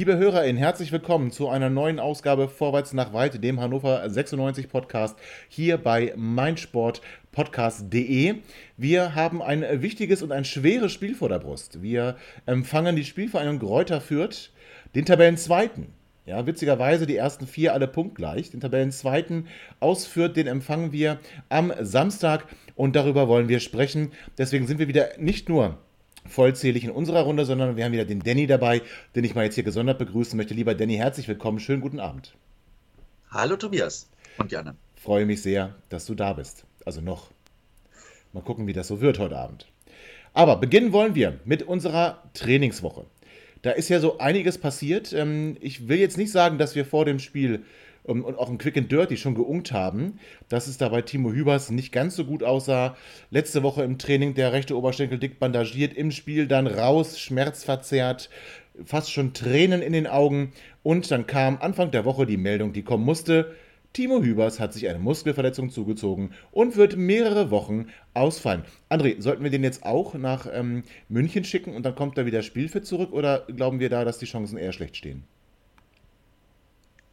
Liebe HörerInnen, herzlich willkommen zu einer neuen Ausgabe Vorwärts nach Weit, dem Hannover 96 Podcast hier bei meinsportpodcast.de. Wir haben ein wichtiges und ein schweres Spiel vor der Brust. Wir empfangen die Spielvereinigung Gräuter Fürth, den Tabellenzweiten. Ja, witzigerweise die ersten vier alle punktgleich. Den Tabellenzweiten aus Fürth, den empfangen wir am Samstag und darüber wollen wir sprechen. Deswegen sind wir wieder nicht nur vollzählig in unserer Runde, sondern wir haben wieder den Danny dabei, den ich mal jetzt hier gesondert begrüßen möchte. Lieber Danny, herzlich willkommen. Schönen guten Abend. Hallo Tobias und Janne. Freue mich sehr, dass du da bist. Also noch. Mal gucken, wie das so wird heute Abend. Aber beginnen wollen wir mit unserer Trainingswoche. Da ist ja so einiges passiert. Ähm, ich will jetzt nicht sagen, dass wir vor dem Spiel ähm, und auch im Quick and Dirty schon geungt haben, dass es da bei Timo Hübers nicht ganz so gut aussah. Letzte Woche im Training der rechte Oberschenkel dick bandagiert, im Spiel dann raus, schmerzverzerrt, fast schon Tränen in den Augen. Und dann kam Anfang der Woche die Meldung, die kommen musste. Timo Hübers hat sich eine Muskelverletzung zugezogen und wird mehrere Wochen ausfallen. André, sollten wir den jetzt auch nach ähm, München schicken und dann kommt er wieder spielfit zurück oder glauben wir da, dass die Chancen eher schlecht stehen?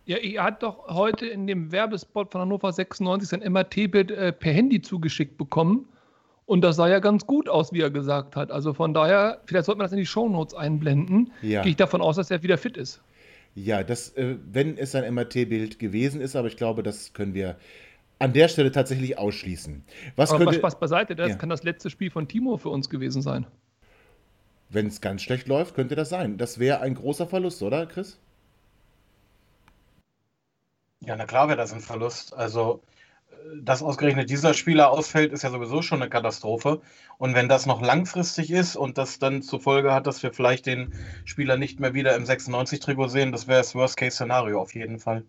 Ja, er hat doch heute in dem Werbespot von Hannover 96 sein MRT-Bild äh, per Handy zugeschickt bekommen. Und das sah ja ganz gut aus, wie er gesagt hat. Also von daher, vielleicht sollte man das in die Shownotes einblenden. Ja. Gehe ich davon aus, dass er wieder fit ist. Ja, das, äh, wenn es ein MRT-Bild gewesen ist, aber ich glaube, das können wir an der Stelle tatsächlich ausschließen. Was aber könnte, Spaß beiseite, das ja. kann das letzte Spiel von Timo für uns gewesen sein. Wenn es ganz schlecht läuft, könnte das sein. Das wäre ein großer Verlust, oder, Chris? Ja, na klar wäre das ein Verlust. Also, äh, dass ausgerechnet dieser Spieler ausfällt, ist ja sowieso schon eine Katastrophe. Und wenn das noch langfristig ist und das dann zur Folge hat, dass wir vielleicht den Spieler nicht mehr wieder im 96-Trikot sehen, das wäre das Worst-Case-Szenario auf jeden Fall.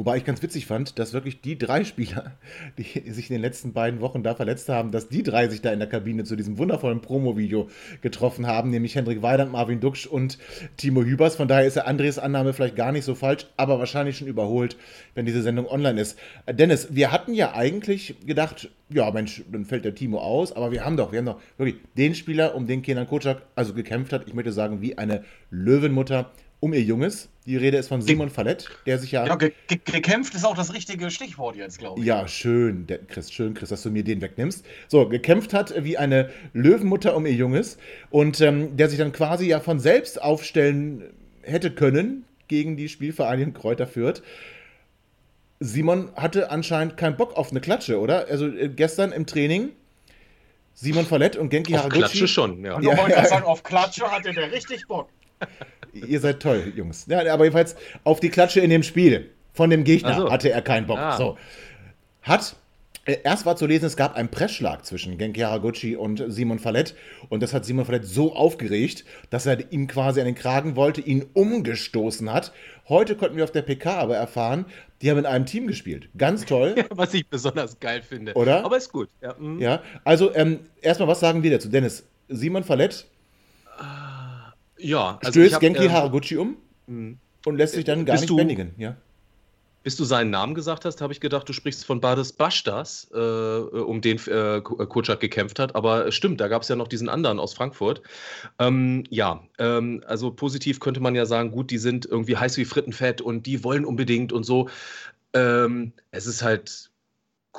Wobei ich ganz witzig fand, dass wirklich die drei Spieler, die sich in den letzten beiden Wochen da verletzt haben, dass die drei sich da in der Kabine zu diesem wundervollen Promo-Video getroffen haben, nämlich Hendrik Weidand, Marvin Duksch und Timo Hübers. Von daher ist der Andres Annahme vielleicht gar nicht so falsch, aber wahrscheinlich schon überholt, wenn diese Sendung online ist. Äh, Dennis, wir hatten ja eigentlich gedacht, ja Mensch, dann fällt der Timo aus, aber wir haben doch, wir haben doch wirklich den Spieler, um den Kenan Kocak also gekämpft hat, ich möchte sagen, wie eine Löwenmutter um ihr Junges. Die Rede ist von Simon Fallett, der sich ja. Ja, ge ge gekämpft ist auch das richtige Stichwort jetzt, glaube ich. Ja, schön, der, Chris, schön, Chris, dass du mir den wegnimmst. So, gekämpft hat wie eine Löwenmutter um ihr Junges und ähm, der sich dann quasi ja von selbst aufstellen hätte können gegen die Spielvereinigung Kräuter Fürth. Simon hatte anscheinend keinen Bock auf eine Klatsche, oder? Also äh, gestern im Training Simon Fallett und Genki auf Haraguchi. Auf Klatsche schon, ja. Und ja, ja. sagen, auf Klatsche hatte der richtig Bock. Ihr seid toll, Jungs. Ja, aber jedenfalls auf die Klatsche in dem Spiel von dem Gegner so. hatte er keinen Bock. Ah. So. Hat äh, Erst war zu lesen, es gab einen Pressschlag zwischen Genki Haraguchi und Simon Fallett. Und das hat Simon Fallett so aufgeregt, dass er ihm quasi an den Kragen wollte, ihn umgestoßen hat. Heute konnten wir auf der PK aber erfahren, die haben in einem Team gespielt. Ganz toll. was ich besonders geil finde. Oder? Aber ist gut. Ja, mhm. ja also ähm, erstmal, was sagen wir dazu? Dennis, Simon Fallett ja, also stößt hab, Genki ähm, Haraguchi um mh. und lässt sich dann gar nicht du, bändigen. Ja. Bis du seinen Namen gesagt hast, habe ich gedacht, du sprichst von Bades Bastas, äh, um den äh, Kutschak gekämpft hat. Aber stimmt, da gab es ja noch diesen anderen aus Frankfurt. Ähm, ja, ähm, also positiv könnte man ja sagen, gut, die sind irgendwie heiß wie Frittenfett und die wollen unbedingt und so. Ähm, es ist halt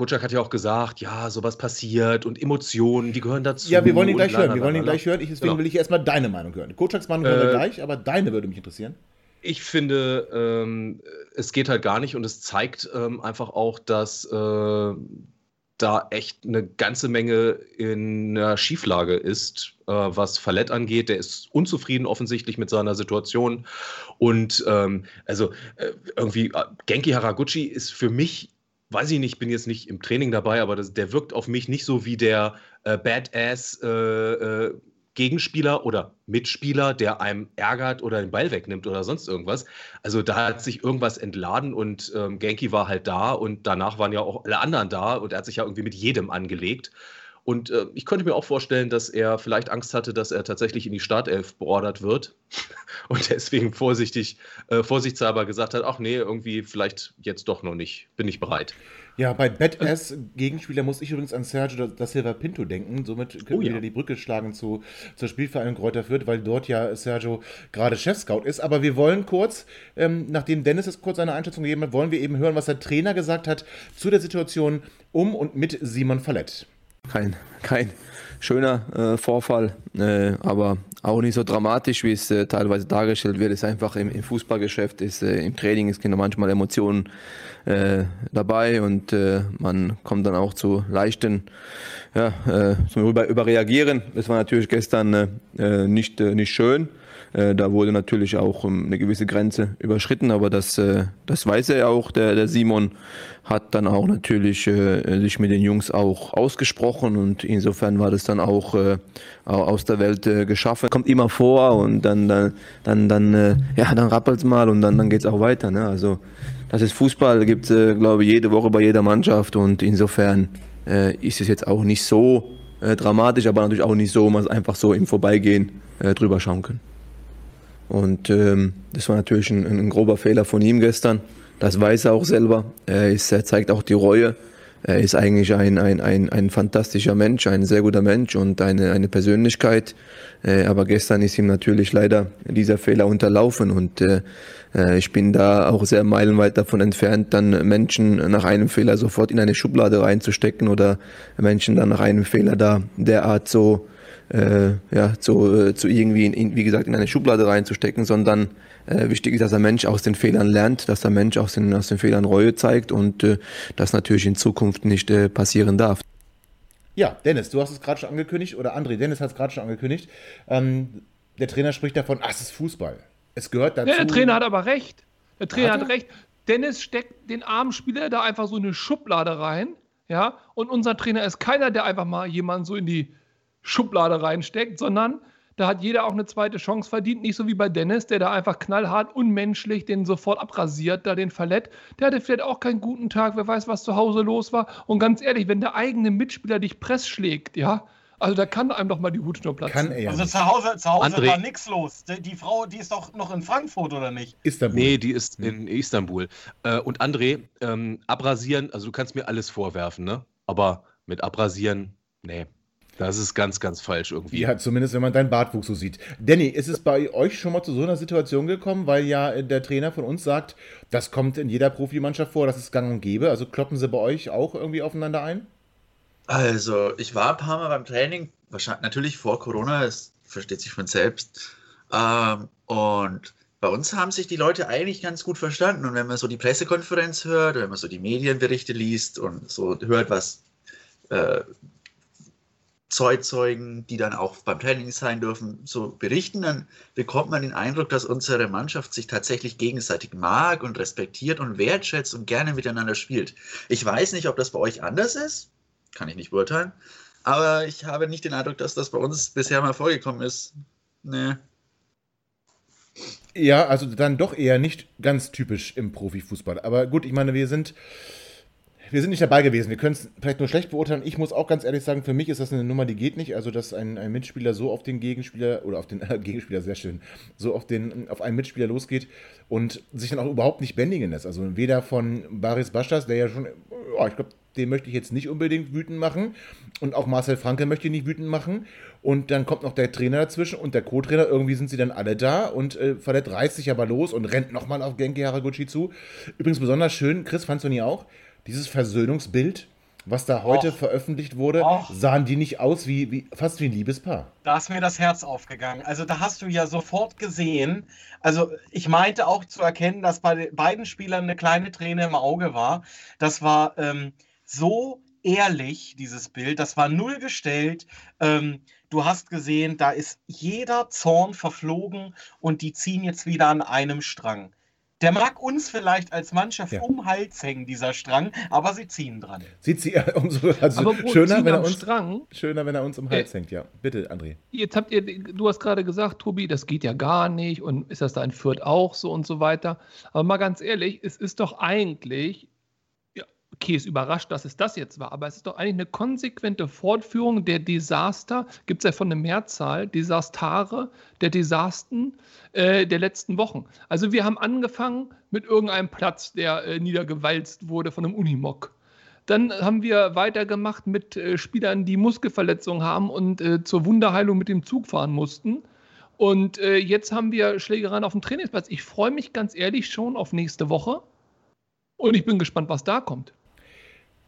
Kutschak hat ja auch gesagt, ja, sowas passiert und Emotionen, die gehören dazu. Ja, wir wollen ihn gleich hören. Wir wollen ihn gleich hören. Ich, deswegen genau. will ich erstmal deine Meinung hören. Kutschaks Meinung hören wir äh, gleich, aber deine würde mich interessieren. Ich finde, ähm, es geht halt gar nicht und es zeigt ähm, einfach auch, dass äh, da echt eine ganze Menge in einer Schieflage ist, äh, was Fallett angeht. Der ist unzufrieden offensichtlich mit seiner Situation. Und ähm, also äh, irgendwie, äh, Genki Haraguchi ist für mich weiß ich nicht, bin jetzt nicht im Training dabei, aber das, der wirkt auf mich nicht so wie der äh, Badass äh, äh, Gegenspieler oder Mitspieler, der einem ärgert oder den Ball wegnimmt oder sonst irgendwas. Also da hat sich irgendwas entladen und ähm, Genki war halt da und danach waren ja auch alle anderen da und er hat sich ja irgendwie mit jedem angelegt. Und äh, ich könnte mir auch vorstellen, dass er vielleicht Angst hatte, dass er tatsächlich in die Startelf beordert wird und deswegen vorsichtig, äh, vorsichtshalber gesagt hat, ach nee, irgendwie vielleicht jetzt doch noch nicht, bin ich bereit. Ja, bei Badass Gegenspieler muss ich übrigens an Sergio da Silva Pinto denken. Somit können Oh wir ja. wieder die Brücke schlagen zu, zur Spielvereinigung Kräuter Fürth, weil dort ja Sergio gerade Chefscout ist. Aber wir wollen kurz, ähm, nachdem Dennis es kurz eine Einschätzung gegeben hat, wollen wir eben hören, was der Trainer gesagt hat zu der Situation um und mit Simon Fallett. Kein, kein schöner äh, Vorfall, äh, aber auch nicht so dramatisch, wie es äh, teilweise dargestellt wird. Es ist einfach im, im Fußballgeschäft, ist, äh, im Training ist genau manchmal Emotionen äh, dabei und äh, man kommt dann auch zu leichten ja, zum über, Überreagieren. Das war natürlich gestern nicht, nicht schön. Äh, da wurde natürlich auch ähm, eine gewisse Grenze überschritten, aber das, äh, das weiß er auch. Der, der Simon hat dann auch natürlich äh, sich mit den Jungs auch ausgesprochen und insofern war das dann auch äh, au- aus der Welt äh, geschaffen. Kommt immer vor und dann, dann, dann, dann ja, dann rappelt's mal und dann, dann geht's auch weiter. Ne? Also das ist Fußball, gibt's äh, glaube ich, jede Woche bei jeder Mannschaft und insofern ist es jetzt auch nicht so dramatisch, aber natürlich auch nicht so, man es einfach so im Vorbeigehen drüber schauen können. Und ähm, das war natürlich ein, ein grober Fehler von ihm gestern. Das weiß er auch selber. Er, ist, er zeigt auch die Reue. Er ist eigentlich ein, ein, ein, ein fantastischer Mensch, ein sehr guter Mensch und eine, eine Persönlichkeit. Äh, aber gestern ist ihm natürlich leider dieser Fehler unterlaufen und äh, äh, ich bin da auch sehr meilenweit davon entfernt, dann Menschen nach einem Fehler sofort in eine Schublade reinzustecken oder Menschen dann nach einem Fehler da derart so äh, ja, zu, äh, zu irgendwie, in, in, wie gesagt, in eine Schublade reinzustecken, sondern äh, wichtig ist, dass der Mensch aus den Fehlern lernt, dass der Mensch aus den, aus den Fehlern Reue zeigt und äh, das natürlich in Zukunft nicht äh, passieren darf. Ja, Dennis, du hast es gerade schon angekündigt, oder André, Dennis hat es gerade schon angekündigt. Ähm, der Trainer spricht davon, ach, es ist Fußball. Es gehört dazu. Ja, der Trainer hat aber recht. Der Trainer Hat hat, recht. Dennis steckt den armen Spieler da einfach so in eine Schublade rein. Ja, und unser Trainer ist keiner, der einfach mal jemanden so in die Schublade reinsteckt, sondern da hat jeder auch eine zweite Chance verdient. Nicht so wie bei Dennis, der da einfach knallhart, unmenschlich den sofort abrasiert, da den verletzt. Der hatte vielleicht auch keinen guten Tag, wer weiß, was zu Hause los war. Und ganz ehrlich, wenn der eigene Mitspieler dich Press schlägt, ja, also da kann einem doch mal die Hutschnur platzen. Kann er ja Also zu Hause, zu Hause André. war nichts los. Die, die Frau, die ist doch noch in Frankfurt, oder nicht? Istanbul. Nee, die ist in Istanbul. Äh, und André, ähm, abrasieren, also du kannst mir alles vorwerfen, ne? Aber mit abrasieren, nee. Das ist ganz, ganz falsch irgendwie. Ja, zumindest wenn man deinen Bartwuchs so sieht. Danny, ist es bei euch schon mal zu so einer Situation gekommen, weil ja der Trainer von uns sagt, das kommt in jeder Profimannschaft vor, das ist gang und gäbe. Also kloppen sie bei euch auch irgendwie aufeinander ein? Also, ich war ein paar Mal beim Training, wahrscheinlich natürlich vor Corona, das versteht sich von selbst. Ähm, und bei uns haben sich die Leute eigentlich ganz gut verstanden. Und wenn man so die Pressekonferenz hört, wenn man so die Medienberichte liest und so hört, was äh, Zeitzeugen, die dann auch beim Training sein dürfen, so berichten, dann bekommt man den Eindruck, dass unsere Mannschaft sich tatsächlich gegenseitig mag und respektiert und wertschätzt und gerne miteinander spielt. Ich weiß nicht, ob das bei euch anders ist, kann ich nicht beurteilen, aber ich habe nicht den Eindruck, dass das bei uns bisher mal vorgekommen ist. Nee. Ja, also dann doch eher nicht ganz typisch im Profifußball. Aber gut, ich meine, wir sind, wir sind nicht dabei gewesen. Wir können es vielleicht nur schlecht beurteilen. Ich muss auch ganz ehrlich sagen, für mich ist das eine Nummer, die geht nicht. Also, dass ein, ein Mitspieler so auf den Gegenspieler oder auf den äh, Gegenspieler, sehr schön, so auf, den, auf einen Mitspieler losgeht und sich dann auch überhaupt nicht bändigen lässt. Also weder von Baris Baschas, der ja schon, ja, ich glaube, den möchte ich jetzt nicht unbedingt wütend machen. Und auch Marcel Franke möchte ich nicht wütend machen. Und dann kommt noch der Trainer dazwischen und der Co-Trainer. Irgendwie sind sie dann alle da und äh, Fadett reißt sich aber los und rennt nochmal auf Genki Haraguchi zu. Übrigens besonders schön, Chris, fandst du nie auch? Dieses Versöhnungsbild, was da heute Och. veröffentlicht wurde, Och. sahen die nicht aus wie, wie fast wie ein Liebespaar. Da ist mir das Herz aufgegangen. Also da hast du ja sofort gesehen, also ich meinte auch zu erkennen, dass bei den beiden Spielern eine kleine Träne im Auge war. Das war ähm, so ehrlich, dieses Bild. Das war null gestellt. Ähm, du hast gesehen, da ist jeder Zorn verflogen und die ziehen jetzt wieder an einem Strang. Der mag uns vielleicht als Mannschaft Ja. um den Hals hängen, dieser Strang, aber sie ziehen dran. Sieht sie umso also Aber schöner, ziehen wenn er uns Strang, schöner, wenn er uns um den Hals hängt, ja. Bitte, André. Jetzt habt ihr, du hast gerade gesagt, Tobi, das geht ja gar nicht und ist das da in Fürth auch so und so weiter. Aber mal ganz ehrlich, es ist doch eigentlich, okay, ist überrascht, dass es das jetzt war, aber es ist doch eigentlich eine konsequente Fortführung der Desaster, gibt es ja von eine Mehrzahl, Desastare, der Desasten äh, der letzten Wochen. Also wir haben angefangen mit irgendeinem Platz, der äh, niedergewalzt wurde von einem Unimog. Dann haben wir weitergemacht mit äh, Spielern, die Muskelverletzungen haben und äh, zur Wunderheilung mit dem Zug fahren mussten. Und äh, jetzt haben wir Schlägereien auf dem Trainingsplatz. Ich freue mich ganz ehrlich schon auf nächste Woche. Und ich bin gespannt, was da kommt.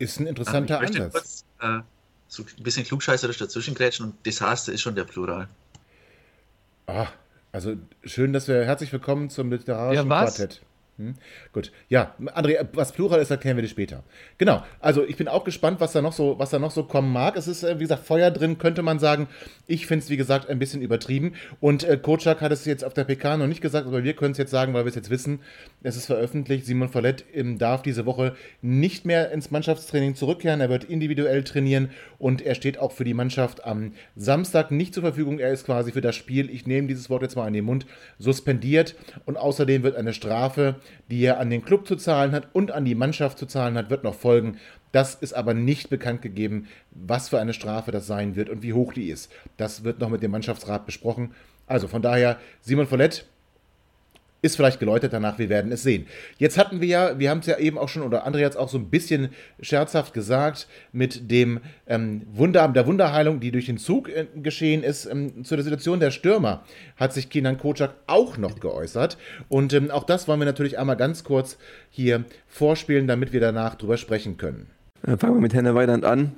Ist ein interessanter ich möchte Ansatz. kurz äh, so ein bisschen klugscheißerisch dazwischen grätschen und Desaster ist schon der Plural. Ah, also schön, dass wir herzlich willkommen zum literarischen Ja, was? Quartett. Hm? Gut. Ja, André, was Plural ist, erklären wir dir später. Genau. Also ich bin auch gespannt, was da noch so, was da noch so kommen mag. Es ist, äh, wie gesagt, Feuer drin, könnte man sagen. Ich finde es, wie gesagt, ein bisschen übertrieben. Und äh, Kotschak hat es jetzt auf der PK noch nicht gesagt, aber wir können es jetzt sagen, weil wir es jetzt wissen. Es ist veröffentlicht. Simon Follett ähm, darf diese Woche nicht mehr ins Mannschaftstraining zurückkehren. Er wird individuell trainieren und er steht auch für die Mannschaft am Samstag nicht zur Verfügung. Er ist quasi für das Spiel, ich nehme dieses Wort jetzt mal in den Mund, suspendiert. Und außerdem wird eine Strafe, die er an den Club zu zahlen hat und an die Mannschaft zu zahlen hat, wird noch folgen. Das ist aber nicht bekannt gegeben, was für eine Strafe das sein wird und wie hoch die ist. Das wird noch mit dem Mannschaftsrat besprochen. Also von daher, Simon Follett ist vielleicht geläutert danach, wir werden es sehen. Jetzt hatten wir ja, wir haben es ja eben auch schon, oder André hat es auch so ein bisschen scherzhaft gesagt, mit dem ähm, Wunder, der Wunderheilung, die durch den Zug äh, geschehen ist. Ähm, zu der Situation der Stürmer hat sich Kenan Kocak auch noch geäußert. Und ähm, auch das wollen wir natürlich einmal ganz kurz hier vorspielen, damit wir danach drüber sprechen können. Äh, Fangen wir mit Henne Weidand an.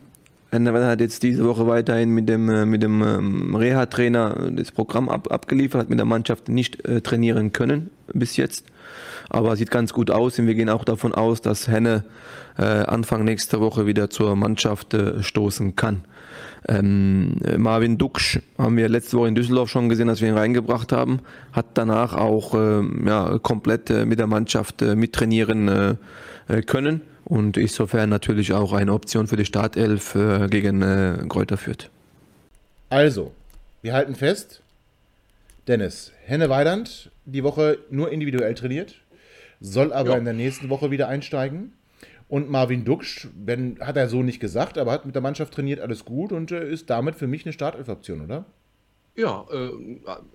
Henne Weidand hat jetzt diese Woche weiterhin mit dem, äh, mit dem ähm, Reha-Trainer das Programm ab, abgeliefert, hat mit der Mannschaft nicht äh, trainieren können bis jetzt. Aber sieht ganz gut aus und wir gehen auch davon aus, dass Henne äh, Anfang nächster Woche wieder zur Mannschaft stoßen kann. Ähm, äh, Marvin Duksch haben wir letzte Woche in Düsseldorf schon gesehen, dass wir ihn reingebracht haben. Hat danach auch ähm, ja, komplett äh, mit der Mannschaft äh, mittrainieren äh, können und insofern natürlich auch eine Option für die Startelf äh, gegen äh, Kräuter Fürth. Also, wir halten fest, Dennis, Henne Weidand, die Woche nur individuell trainiert, soll aber Ja. in der nächsten Woche wieder einsteigen. Und Marvin Duksch, wenn, hat er so nicht gesagt, aber hat mit der Mannschaft trainiert, alles gut und äh, ist damit für mich eine Startelf-Option, oder? Ja, äh,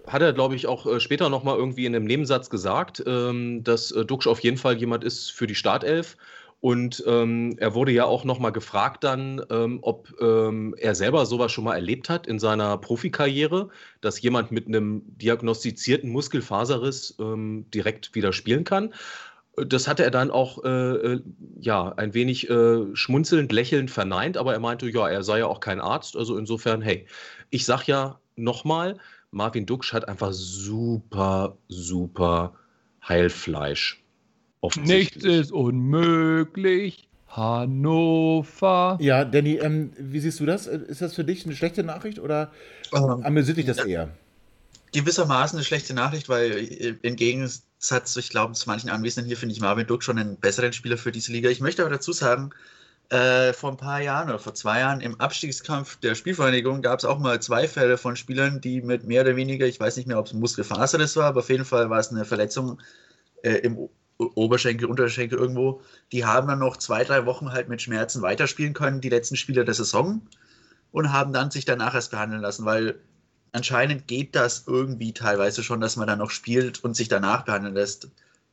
hat er, glaube ich, auch äh, später nochmal irgendwie in einem Nebensatz gesagt, ähm, dass äh, Duxch auf jeden Fall jemand ist für die Startelf. Und ähm, er wurde ja auch nochmal gefragt dann, ähm, ob ähm, er selber sowas schon mal erlebt hat in seiner Profikarriere, dass jemand mit einem diagnostizierten Muskelfaserriss ähm, direkt wieder spielen kann. Das hatte er dann auch äh, äh, ja, ein wenig äh, schmunzelnd, lächelnd verneint, aber er meinte, ja, er sei ja auch kein Arzt. Also insofern, hey, ich sag ja nochmal, Marvin Duksch hat einfach super, super Heilfleisch. Nichts ist unmöglich. Hannover. Ja, Danny, ähm, wie siehst du das? Äh, Ist das für dich eine schlechte Nachricht oder Ähm, amüsiert dich das eher? gewissermaßen eine schlechte Nachricht, weil äh, im Gegensatz, ich glaube, zu manchen Anwesenden hier finde ich Marvin Duck schon einen besseren Spieler für diese Liga. Ich möchte aber dazu sagen, äh, vor ein paar Jahren oder vor zwei Jahren im Abstiegskampf der Spielvereinigung gab es auch mal zwei Fälle von Spielern, die mit mehr oder weniger, ich weiß nicht mehr, ob es Muskelfaserriss war, aber auf jeden Fall war es eine Verletzung äh, im Oberschenkel, Unterschenkel irgendwo. Die haben dann noch zwei, drei Wochen halt mit Schmerzen weiterspielen können, die letzten Spieler der Saison, und haben dann sich danach erst behandeln lassen, weil anscheinend geht das irgendwie teilweise schon, dass man dann noch spielt und sich danach behandeln lässt.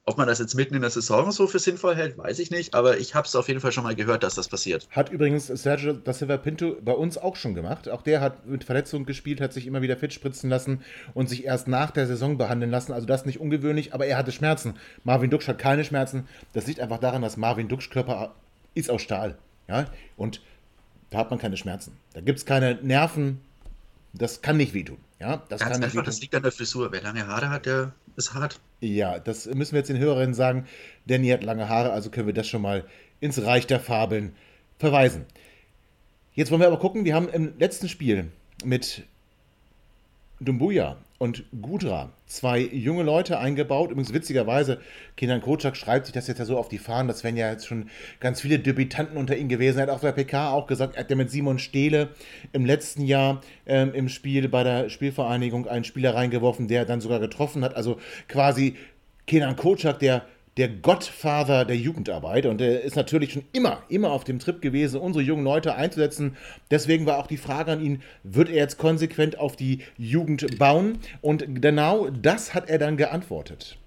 Ob man das jetzt mitten in der Saison so für sinnvoll hält, weiß ich nicht, aber ich habe es auf jeden Fall schon mal gehört, dass das passiert. Hat übrigens Sergio da Silva Pinto bei uns auch schon gemacht. Auch der hat mit Verletzung gespielt, hat sich immer wieder fit spritzen lassen und sich erst nach der Saison behandeln lassen. Also das nicht ungewöhnlich, aber er hatte Schmerzen. Marvin Duksch hat keine Schmerzen. Das liegt einfach daran, dass Marvin Duksch Körper ist aus Stahl. Ja? Und da hat man keine Schmerzen. Da gibt es keine Nerven. Das kann nicht wehtun. Ja, das Ganz kann einfach, das liegt an der Frisur. Wer lange Haare hat, der ist hart. Ja, das müssen wir jetzt den Hörerinnen sagen. Danny hat lange Haare, also können wir das schon mal ins Reich der Fabeln verweisen. Jetzt wollen wir aber gucken, wir haben im letzten Spiel mit Dumbuya und Gudra. Zwei junge Leute eingebaut. Übrigens witzigerweise, Kenan Kocak schreibt sich das jetzt ja so auf die Fahnen, das wären ja jetzt schon ganz viele Debütanten unter ihnen gewesen. Er hat auf der PK auch gesagt, er hat ja mit Simon Stehle im letzten Jahr ähm, im Spiel bei der Spielvereinigung einen Spieler reingeworfen, der dann sogar getroffen hat. Also quasi Kenan Kocak, der der Gottvater der Jugendarbeit und er ist natürlich schon immer, immer auf dem Trip gewesen, unsere jungen Leute einzusetzen. Deswegen war auch die Frage an ihn, wird er jetzt konsequent auf die Jugend bauen? Und genau das hat er dann geantwortet.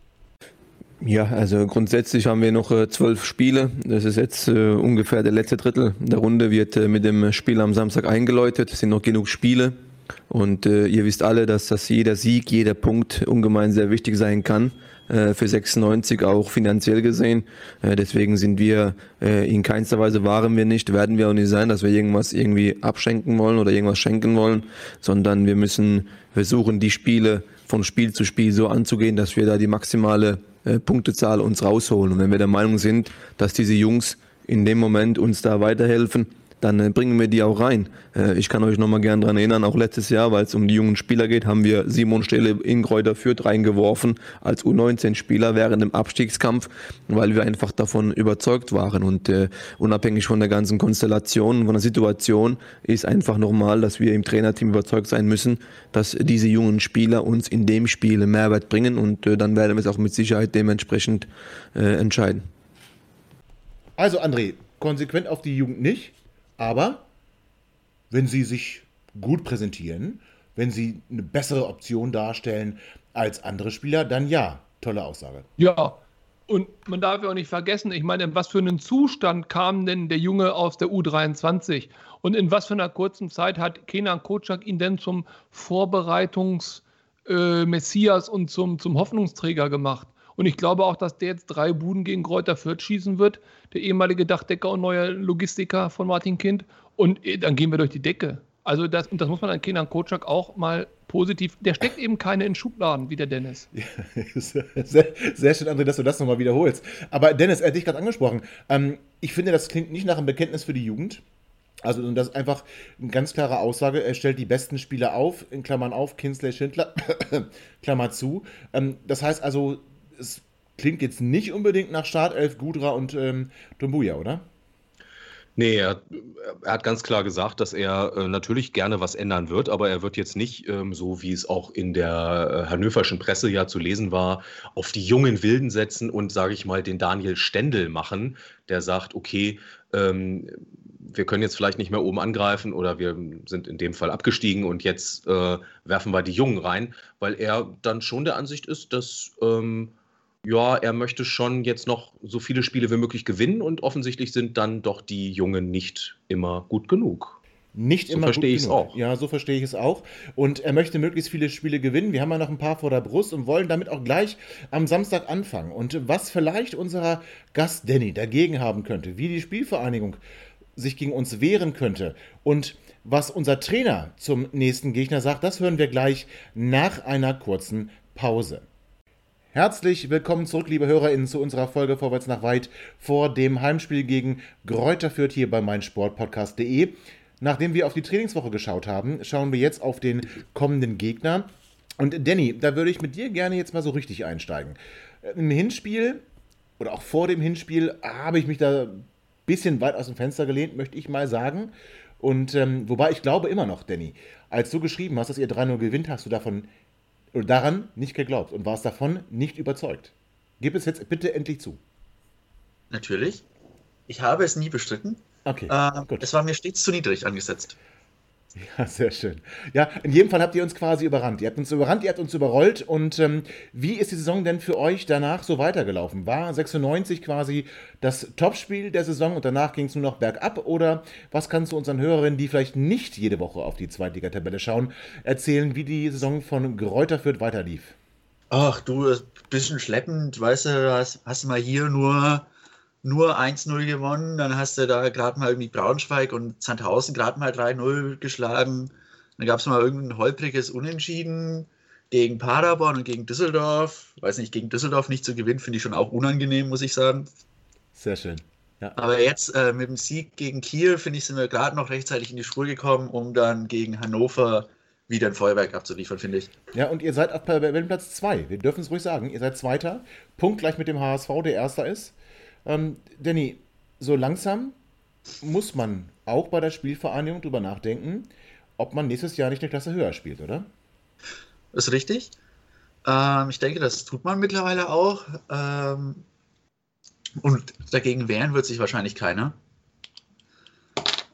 Ja, also grundsätzlich haben wir noch äh, zwölf Spiele. Das ist jetzt äh, ungefähr der letzte Drittel der Runde, wird äh, mit dem Spiel am Samstag eingeläutet. Es sind noch genug Spiele. Und ihr wisst alle, dass das jeder Sieg, jeder Punkt ungemein sehr wichtig sein kann. Äh, für 96 auch finanziell gesehen. Äh, deswegen sind wir äh, in keinster Weise waren wir nicht, werden wir auch nicht sein, dass wir irgendwas irgendwie abschenken wollen oder irgendwas schenken wollen, sondern wir müssen versuchen, die Spiele von Spiel zu Spiel so anzugehen, dass wir da die maximale Punktezahl uns rausholen. Und wenn wir der Meinung sind, dass diese Jungs in dem Moment uns da weiterhelfen, dann äh, bringen wir die auch rein. Äh, ich kann euch nochmal gerne daran erinnern, auch letztes Jahr, weil es um die jungen Spieler geht, haben wir Simon Stelle in Kräuter Fürth reingeworfen als U19-Spieler während dem Abstiegskampf, weil wir einfach davon überzeugt waren. Und äh, unabhängig von der ganzen Konstellation, von der Situation, ist einfach normal, dass wir im Trainerteam überzeugt sein müssen, dass diese jungen Spieler uns in dem Spiel Mehrwert bringen und äh, dann werden wir es auch mit Sicherheit dementsprechend äh, entscheiden. Also André, konsequent auf die Jugend nicht. Aber wenn sie sich gut präsentieren, wenn sie eine bessere Option darstellen als andere Spieler, dann ja, tolle Aussage. Ja, und man darf ja auch nicht vergessen, ich meine, in was für einen Zustand kam denn der Junge aus der U23? Und in was für einer kurzen Zeit hat Kenan Kocak ihn denn zum Vorbereitungs-Messias äh, und zum, zum Hoffnungsträger gemacht? Und ich glaube auch, dass der jetzt drei Buden gegen Kräuter Fürth schießen wird, der ehemalige Dachdecker und neue Logistiker von Martin Kind. Und äh, dann gehen wir durch die Decke. Also das, und das muss man an Kenan Kocak auch mal positiv. Der steckt eben keine in Schubladen wie der Dennis. Ja, sehr, sehr, schön, André, dass du das nochmal wiederholst. Aber Dennis, er hat dich gerade angesprochen. Ähm, ich finde, das klingt nicht nach einem Bekenntnis für die Jugend. Also das ist einfach eine ganz klare Aussage. Er stellt die besten Spieler auf, in Klammern auf, Kinsley, Schindler, Klammer zu. Ähm, das heißt also, es klingt jetzt nicht unbedingt nach Startelf, Gudra und ähm, Dumbuya, oder? Nee, er, er, hat ganz klar gesagt, dass er äh, natürlich gerne was ändern wird, aber er wird jetzt nicht, ähm, so wie es auch in der äh, hannoverschen Presse ja zu lesen war, auf die jungen Wilden setzen und, sage ich mal, den Daniel Stendel machen, der sagt, okay, ähm, wir können jetzt vielleicht nicht mehr oben angreifen oder wir sind in dem Fall abgestiegen und jetzt äh, werfen wir die Jungen rein, weil er dann schon der Ansicht ist, dass ähm, ja, er möchte schon jetzt noch so viele Spiele wie möglich gewinnen und offensichtlich sind dann doch die Jungen nicht immer gut genug. Nicht so immer verstehe ich es auch. Ja, so verstehe ich es auch. Und er möchte möglichst viele Spiele gewinnen. Wir haben ja noch ein paar vor der Brust und wollen damit auch gleich am Samstag anfangen. Und was vielleicht unser Gast Danny dagegen haben könnte, wie die Spielvereinigung sich gegen uns wehren könnte und was unser Trainer zum nächsten Gegner sagt, das hören wir gleich nach einer kurzen Pause. Herzlich willkommen zurück, liebe HörerInnen, zu unserer Folge Vorwärts nach weit vor dem Heimspiel gegen Gräuter führt hier bei meinsportpodcast.de. Nachdem wir auf die Trainingswoche geschaut haben, schauen wir jetzt auf den kommenden Gegner. Und Danny, da würde ich mit dir gerne jetzt mal so richtig einsteigen. Im Hinspiel oder auch vor dem Hinspiel habe ich mich da ein bisschen weit aus dem Fenster gelehnt, möchte ich mal sagen. Und ähm, wobei ich glaube immer noch, Danny, als du geschrieben hast, dass ihr 3-0 gewinnt, hast du davon daran nicht geglaubt und warst davon nicht überzeugt. Gib es jetzt bitte endlich zu. Natürlich. Ich habe es nie bestritten. Okay. Äh, gut. Es war mir stets zu niedrig angesetzt. Ja, sehr schön. Ja, in jedem Fall habt ihr uns quasi überrannt. Ihr habt uns überrannt, ihr habt uns überrollt. Und ähm, wie ist die Saison denn für euch danach so weitergelaufen? War 96 quasi das Topspiel der Saison und danach ging es nur noch bergab? Oder was kannst du unseren Hörerinnen, die vielleicht nicht jede Woche auf die Zweitligatabelle schauen, erzählen, wie die Saison von Gräuter Fürth weiterlief? Ach, du, ein bisschen schleppend, weißt du, hast, hast mal hier nur nur 1-0 gewonnen, dann hast du da gerade mal irgendwie Braunschweig und Sandhausen gerade mal 3-0 geschlagen. Dann gab es mal irgendein holpriges Unentschieden gegen Paderborn und gegen Düsseldorf. Weiß nicht, gegen Düsseldorf nicht zu gewinnen, finde ich schon auch unangenehm, muss ich sagen. Sehr schön. Ja. Aber jetzt äh, mit dem Sieg gegen Kiel, finde ich, sind wir gerade noch rechtzeitig in die Spur gekommen, um dann gegen Hannover wieder ein Feuerwerk abzuliefern, finde ich. Ja, und ihr seid auf Tabellenplatz 2. Wir dürfen es ruhig sagen. Ihr seid Zweiter. Punkt gleich mit dem HSV, der Erster ist. Ähm, Danny, so langsam muss man auch bei der Spielvereinigung drüber nachdenken, ob man nächstes Jahr nicht eine Klasse höher spielt, oder? Ist richtig. Ähm, ich denke, das tut man mittlerweile auch. Ähm, und dagegen wehren wird sich wahrscheinlich keiner.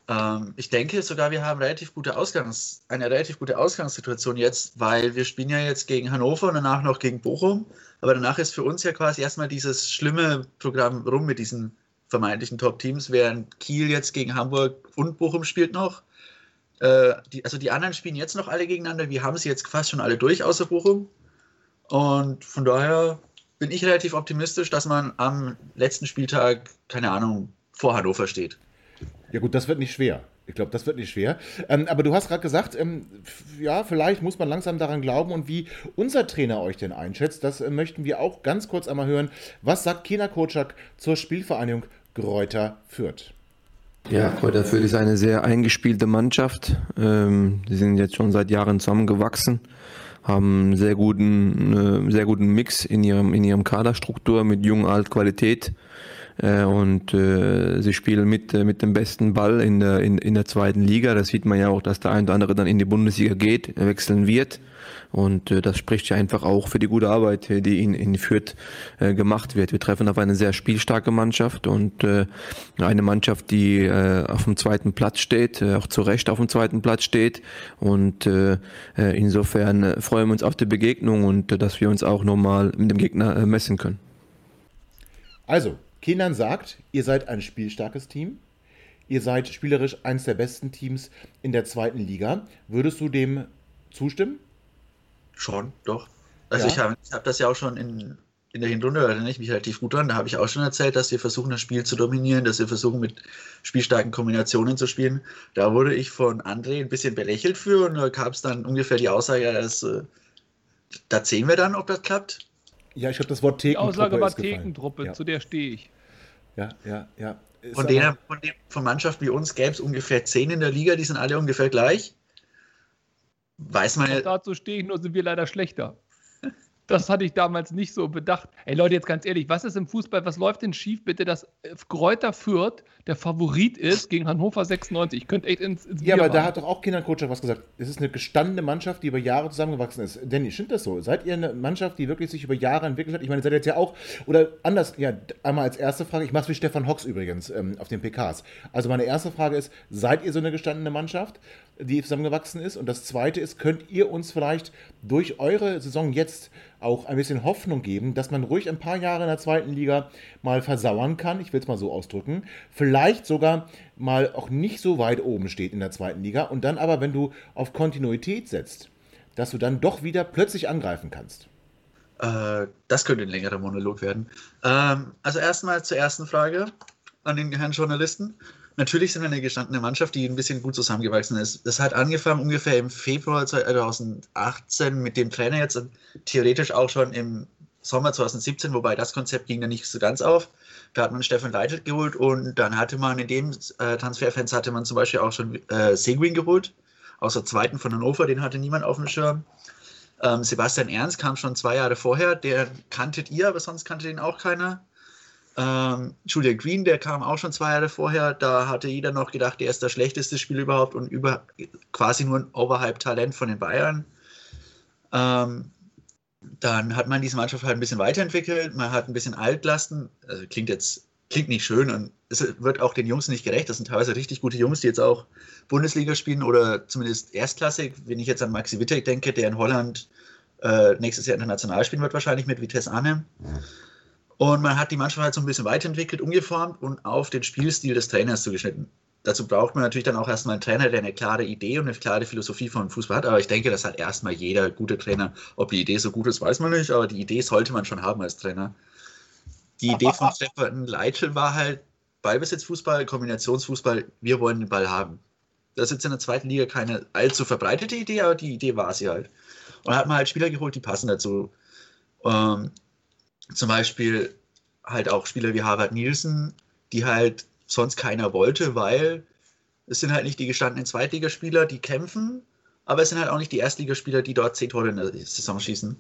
Ähm, ich denke sogar, wir haben relativ gute Ausgangs-, eine relativ gute Ausgangssituation jetzt, weil wir spielen ja jetzt gegen Hannover und danach noch gegen Bochum. Aber danach ist für uns ja quasi erstmal dieses schlimme Programm rum mit diesen vermeintlichen Top-Teams, während Kiel jetzt gegen Hamburg und Bochum spielt noch. Äh, die, also die anderen spielen jetzt noch alle gegeneinander. Wir haben sie jetzt fast schon alle durch, außer Bochum. Und von daher bin ich relativ optimistisch, dass man am letzten Spieltag, keine Ahnung, vor Hannover steht. Ja gut, das wird nicht schwer. Ich glaube, das wird nicht schwer. Ähm, aber du hast gerade gesagt, ähm, ja, vielleicht muss man langsam daran glauben und wie unser Trainer euch denn einschätzt, das äh, möchten wir auch ganz kurz einmal hören. Was sagt Kena Kocak zur Spielvereinigung Gräuter Fürth? Ja, Kräuter Fürth ist eine sehr eingespielte Mannschaft. Ähm, die sind jetzt schon seit Jahren zusammengewachsen, haben einen sehr guten, äh, sehr guten Mix in ihrem, in ihrem Kaderstruktur mit Jung, Alt, Qualität. Äh, und äh, sie spielen mit, äh, mit dem besten Ball in der, in, in der zweiten Liga. Das sieht man ja auch, dass der ein oder andere dann in die Bundesliga geht, wechseln wird. Und äh, das spricht ja einfach auch für die gute Arbeit, die in, in Fürth äh, gemacht wird. Wir treffen auf eine sehr spielstarke Mannschaft und äh, eine Mannschaft, die äh, auf dem zweiten Platz steht, äh, auch zu Recht auf dem zweiten Platz steht. Und äh, äh insofern äh, freuen wir uns auf die Begegnung und äh, dass wir uns auch nochmal mit dem Gegner äh, messen können. Also, Kindern sagt, ihr seid ein spielstarkes Team. Ihr seid spielerisch eines der besten Teams in der zweiten Liga. Würdest du dem zustimmen? Schon, doch. Also ja. ich habe hab das ja auch schon in, in der Hinrunde, da erinnere ich mich relativ gut dran, da habe ich auch schon erzählt, dass wir versuchen, das Spiel zu dominieren, dass wir versuchen, mit spielstarken Kombinationen zu spielen. Da wurde ich von André ein bisschen belächelt für und da gab es dann ungefähr die Aussage, dass, äh, da sehen wir dann, ob das klappt. Ja, ich habe das Wort Thekentruppe. Die Aussage war Thekentruppe, ja. zu der stehe ich ja, ja, ja. von, denen, von, den, von Mannschaften wie uns gäbe es ungefähr zehn in der Liga, die sind alle ungefähr gleich. Weiß man ja. Dazu stehe ich nur, sind wir leider schlechter. Das hatte ich damals nicht so bedacht. Ey Leute, jetzt ganz ehrlich, was ist im Fußball, was läuft denn schief, bitte, dass Kräuter Fürth der Favorit ist gegen Hannover 96? Ich könnte echt ins, ins Ja, aber da hat doch auch Kindercoach was gesagt. Es ist eine gestandene Mannschaft, die über Jahre zusammengewachsen ist. Danny, stimmt das so? Seid ihr eine Mannschaft, die wirklich sich über Jahre entwickelt hat? Ich meine, seid ihr jetzt ja auch, oder anders, ja, einmal als erste Frage, ich mache es wie Stefan Hocks übrigens ähm, auf den PKs. Also meine erste Frage ist, seid ihr so eine gestandene Mannschaft, die zusammengewachsen ist? Und das zweite ist, könnt ihr uns vielleicht durch eure Saison jetzt auch ein bisschen Hoffnung geben, dass man ruhig ein paar Jahre in der zweiten Liga mal versauern kann, ich will es mal so ausdrücken, vielleicht sogar mal auch nicht so weit oben steht in der zweiten Liga und dann aber, wenn du auf Kontinuität setzt, dass du dann doch wieder plötzlich angreifen kannst. Äh, das könnte ein längerer Monolog werden. Ähm, also erstmal zur ersten Frage an den Herrn Journalisten. Natürlich sind wir eine gestandene Mannschaft, die ein bisschen gut zusammengewachsen ist. Das hat angefangen ungefähr im Februar 2018 mit dem Trainer jetzt und theoretisch auch schon im Sommer 2017, wobei das Konzept ging dann nicht so ganz auf. Da hat man Stefan Leitl geholt und dann hatte man in dem äh, Transferfans hatte man zum Beispiel auch schon äh, Seguin geholt, außer zweiten von Hannover, den hatte niemand auf dem Schirm. Ähm, Sebastian Ernst kam schon zwei Jahre vorher, der kanntet ihr, aber sonst kannte den auch keiner. Ähm, Julian Green, der kam auch schon zwei Jahre vorher, da hatte jeder noch gedacht, der ist das schlechteste Spiel überhaupt und über, quasi nur ein Overhype-Talent von den Bayern. Ähm, dann hat man diese Mannschaft halt ein bisschen weiterentwickelt, man hat ein bisschen Altlasten, also klingt jetzt, klingt nicht schön und es wird auch den Jungs nicht gerecht. Das sind teilweise richtig gute Jungs, die jetzt auch Bundesliga spielen oder zumindest Erstklassig. Wenn ich jetzt an Maxi Wittek denke, der in Holland äh, nächstes Jahr international spielen wird, wahrscheinlich mit Vitesse Arnhem. Und man hat die Mannschaft halt so ein bisschen weiterentwickelt, umgeformt und auf den Spielstil des Trainers zugeschnitten. Dazu braucht man natürlich dann auch erstmal einen Trainer, der eine klare Idee und eine klare Philosophie von Fußball hat. Aber ich denke, das hat erstmal jeder gute Trainer. Ob die Idee so gut ist, weiß man nicht, aber die Idee sollte man schon haben als Trainer. Die Idee von Stefan Leitl war halt Ballbesitzfußball, Kombinationsfußball, wir wollen den Ball haben. Das ist jetzt in der zweiten Liga keine allzu verbreitete Idee, aber die Idee war sie halt. Und hat man halt Spieler geholt, die passen dazu. Ähm, zum Beispiel halt auch Spieler wie Harvard Nielsen, die halt sonst keiner wollte, weil es sind halt nicht die gestandenen Zweitligaspieler, die kämpfen aber es sind halt auch nicht die Erstligaspieler, die dort zehn Tore in der Saison schießen.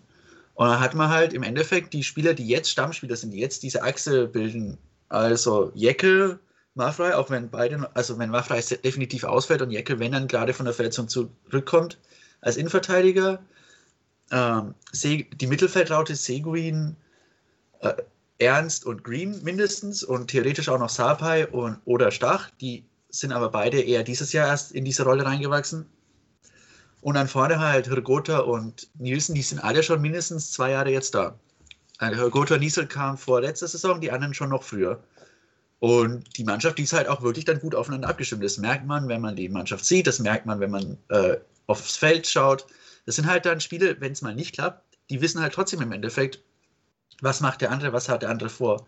Und dann hat man halt im Endeffekt die Spieler, die jetzt Stammspieler sind, die jetzt diese Achse bilden, also Jeckel, Maffrey, auch wenn beide, also wenn Maffrey definitiv ausfällt und Jeckel, wenn dann gerade von der Verletzung zurückkommt, als Innenverteidiger, ähm, die Mittelfeldraute Seguin, äh, Ernst und Green mindestens und theoretisch auch noch Sapai und oder Stach, die sind aber beide eher dieses Jahr erst in diese Rolle reingewachsen. Und dann vorne halt Hirgota und Nielsen, die sind alle schon mindestens zwei Jahre jetzt da. Also Hirgota und Niesel kamen vor letzter Saison, die anderen schon noch früher. Und die Mannschaft, die ist halt auch wirklich dann gut aufeinander abgestimmt. Das merkt man, wenn man die Mannschaft sieht, das merkt man, wenn man äh, aufs Feld schaut. Das sind halt dann Spiele, wenn es mal nicht klappt, die wissen halt trotzdem im Endeffekt, was macht der andere, was hat der andere vor.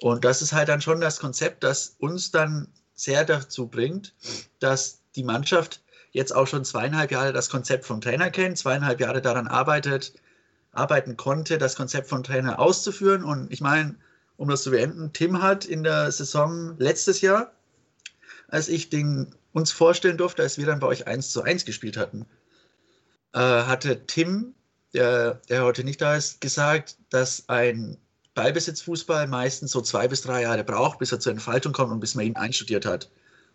Und das ist halt dann schon das Konzept, das uns dann sehr dazu bringt, dass die Mannschaft jetzt auch schon zweieinhalb Jahre das Konzept vom Trainer kennt, zweieinhalb Jahre daran arbeitet, arbeiten konnte, das Konzept vom Trainer auszuführen. Und ich meine, um das zu beenden, Tim hat in der Saison letztes Jahr, als ich den uns vorstellen durfte, als wir dann bei euch 1 zu 1 gespielt hatten, äh, hatte Tim, der, der heute nicht da ist, gesagt, dass ein Ballbesitzfußball meistens so zwei bis drei Jahre braucht, bis er zur Entfaltung kommt und bis man ihn einstudiert hat.